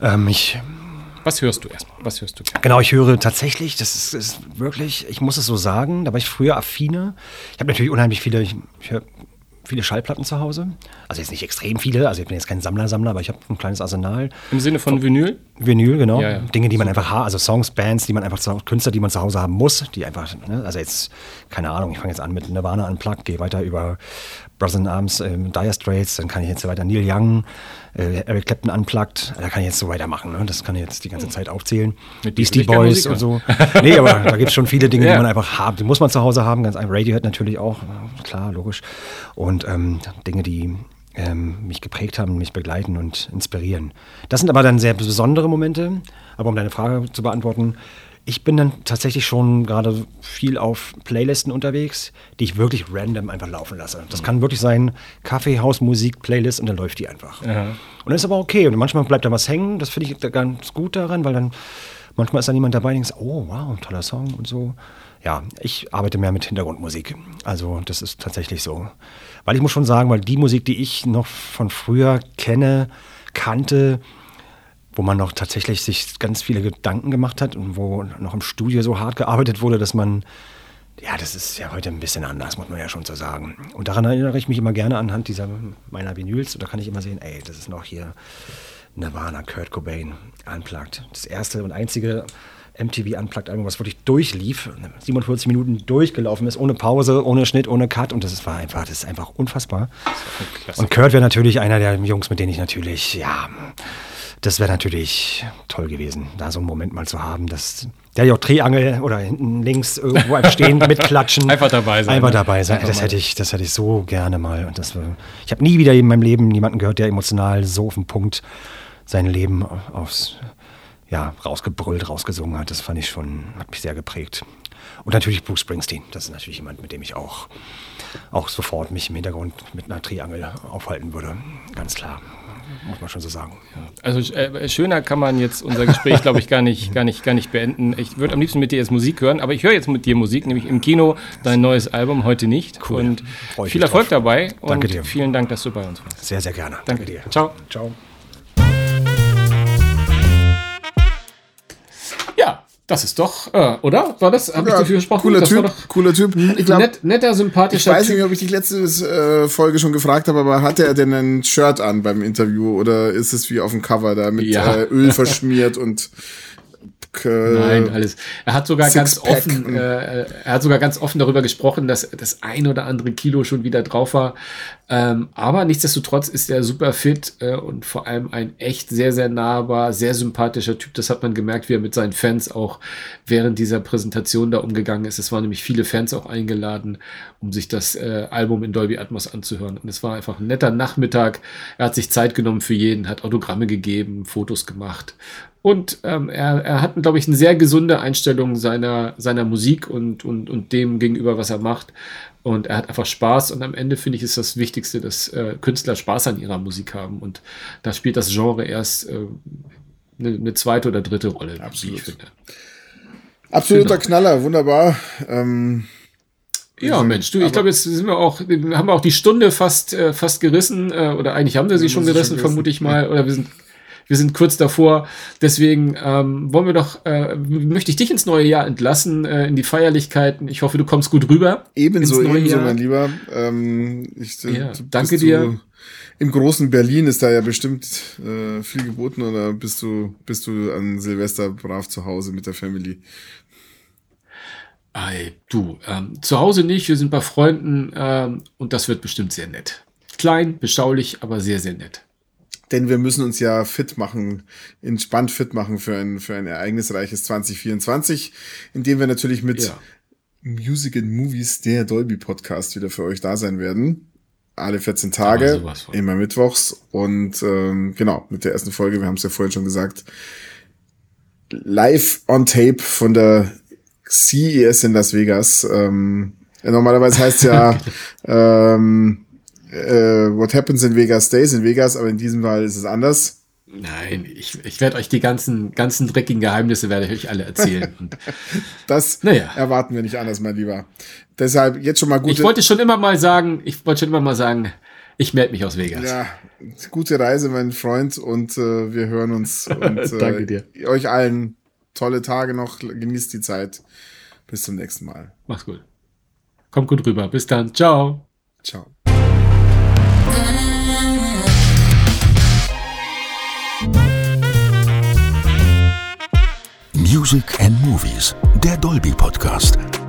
Ähm, ich was hörst du erstmal? Was hörst du? Genau, ich höre tatsächlich, das ist, ist, wirklich, ich muss es so sagen, da war ich früher affine. Ich habe natürlich unheimlich viele, ich, ich höre viele Schallplatten zu Hause. Also jetzt nicht extrem viele, also ich bin jetzt kein Sammler-Sammler, aber ich habe ein kleines Arsenal. Im Sinne von Vinyl? Vinyl, genau. Ja, ja. Dinge, die man einfach hat, also Songs, Bands, die man einfach zu, Künstler, die man zu Hause haben muss, die einfach, ne, also jetzt, keine Ahnung, ich fange jetzt an mit Nirvana Unplugged, gehe weiter über Brothers in Arms, äh, Dire Straits, dann kann ich jetzt weiter Neil Young, äh, Eric Clapton Unplugged, da kann ich jetzt so weitermachen, ne? das kann ich jetzt die ganze Zeit aufzählen. Mit Beastie Boys und so. nee, aber da gibt es schon viele Dinge, ja. die man einfach haben, die muss man zu Hause haben, ganz einfach. Radiohead natürlich auch, klar, logisch. Und ähm, Dinge, die ähm, mich geprägt haben, mich begleiten und inspirieren. Das sind aber dann sehr besondere Momente. Aber um deine Frage zu beantworten, ich bin dann tatsächlich schon gerade viel auf Playlisten unterwegs, die ich wirklich random einfach laufen lasse. Das kann wirklich sein Kaffeehausmusik, Playlist und dann läuft die einfach. Ja. Und das ist aber okay. Und manchmal bleibt da was hängen. Das finde ich ganz gut daran, weil dann manchmal ist da jemand dabei, der denkt, oh wow, toller Song und so. Ja, ich arbeite mehr mit Hintergrundmusik. Also das ist tatsächlich so. Weil ich muss schon sagen, weil die Musik, die ich noch von früher kenne, kannte, wo man noch tatsächlich sich ganz viele Gedanken gemacht hat und wo noch im Studio so hart gearbeitet wurde, dass man, ja, das ist ja heute ein bisschen anders, muss man ja schon so sagen. Und daran erinnere ich mich immer gerne anhand dieser meiner Vinyls. Und da kann ich immer sehen, ey, das ist noch hier Nirvana, Kurt Cobain, Unplugged. Das erste und einzige MTV Unplugged Album, was wirklich durchlief, 47 Minuten durchgelaufen ist, ohne Pause, ohne Schnitt, ohne Cut und das war einfach, das ist einfach unfassbar. Und Kurt wäre natürlich einer der Jungs, mit denen ich natürlich, ja, das wäre natürlich toll gewesen, da so einen Moment mal zu haben, dass der ja auch Triangel oder hinten links irgendwo einfach stehen, mitklatschen. Einfach dabei sein. Einfach ne? dabei sein. Einfach das hätte ich, das hätte ich so gerne mal. Und das, ich habe nie wieder in meinem Leben jemanden gehört, der emotional so auf den Punkt sein Leben aufs ja, rausgebrüllt, rausgesungen hat. Das fand ich schon, hat mich sehr geprägt. Und natürlich Bruce Springsteen. Das ist natürlich jemand, mit dem ich auch, auch sofort mich im Hintergrund mit einer Triangel aufhalten würde. Ganz klar. Muss man schon so sagen. Also äh, schöner kann man jetzt unser Gespräch, glaube ich, gar nicht, gar nicht, gar nicht beenden. Ich würde am liebsten mit dir jetzt Musik hören, aber ich höre jetzt mit dir Musik, nämlich im Kino dein neues Album heute nicht. Cool. Und viel Erfolg drauf. dabei. Danke dir. Vielen Dank, dass du bei uns warst. Sehr, sehr gerne. Danke, Danke dir. Ciao. Ciao. Das ist doch, äh, oder? War das? Habe ja, ich dafür gesprochen? Cooler das Typ, cooler Typ. Ich glaub, net, netter, sympathischer Ich weiß nicht, ob ich die letzte äh, Folge schon gefragt habe, aber hatte er denn ein Shirt an beim Interview oder ist es wie auf dem Cover da mit ja. äh, Öl verschmiert und Nein, alles. Er hat sogar ganz offen, äh, er hat sogar ganz offen darüber gesprochen, dass das ein oder andere Kilo schon wieder drauf war. Ähm, aber nichtsdestotrotz ist er super fit äh, und vor allem ein echt sehr, sehr nahbar, sehr sympathischer Typ. Das hat man gemerkt, wie er mit seinen Fans auch während dieser Präsentation da umgegangen ist. Es waren nämlich viele Fans auch eingeladen, um sich das äh, Album in Dolby Atmos anzuhören. Und es war einfach ein netter Nachmittag. Er hat sich Zeit genommen für jeden, hat Autogramme gegeben, Fotos gemacht. Und ähm, er, er hat, glaube ich, eine sehr gesunde Einstellung seiner, seiner Musik und, und, und dem gegenüber, was er macht. Und er hat einfach Spaß. Und am Ende finde ich, ist das Wichtigste, dass äh, Künstler Spaß an ihrer Musik haben. Und da spielt das Genre erst äh, eine, eine zweite oder dritte Rolle, Absolut. wie ich finde. Absoluter genau. Knaller, wunderbar. Ähm, ja, Mensch, du, ich glaube, jetzt sind wir auch, haben wir auch die Stunde fast, äh, fast gerissen, äh, oder eigentlich haben wir sie schon gerissen, schon gerissen, vermute ich mal, oder wir sind wir sind kurz davor. Deswegen ähm, wollen wir doch, äh, möchte ich dich ins neue Jahr entlassen, äh, in die Feierlichkeiten. Ich hoffe, du kommst gut rüber. Ebenso, ebenso, Jahr. mein Lieber. Ähm, ich, äh, ja, danke dir. Im großen Berlin ist da ja bestimmt äh, viel geboten oder bist du, bist du an Silvester brav zu Hause mit der Family? Ei, du, ähm, zu Hause nicht, wir sind bei Freunden ähm, und das wird bestimmt sehr nett. Klein, beschaulich, aber sehr, sehr nett denn wir müssen uns ja fit machen, entspannt fit machen für ein, für ein ereignisreiches 2024, indem wir natürlich mit ja. Music and Movies, der Dolby Podcast, wieder für euch da sein werden. Alle 14 Tage, immer mittwochs. Und ähm, genau, mit der ersten Folge, wir haben es ja vorhin schon gesagt, live on tape von der CES in Las Vegas. Ähm, normalerweise heißt ja ähm, äh, What Happens in Vegas Stays in Vegas, aber in diesem Fall ist es anders. Nein, ich, ich werde euch die ganzen, ganzen dreckigen Geheimnisse werde ich euch alle erzählen. das naja. erwarten wir nicht anders, mein Lieber. Deshalb jetzt schon mal gut. Ich wollte schon immer mal sagen, ich wollte schon immer mal sagen, ich melde mich aus Vegas. Ja, gute Reise, mein Freund, und äh, wir hören uns. Und, äh, Danke dir. Euch allen tolle Tage noch. Genießt die Zeit. Bis zum nächsten Mal. Mach's gut. Kommt gut rüber. Bis dann. Ciao. Ciao. Music and Movies, der Dolby Podcast.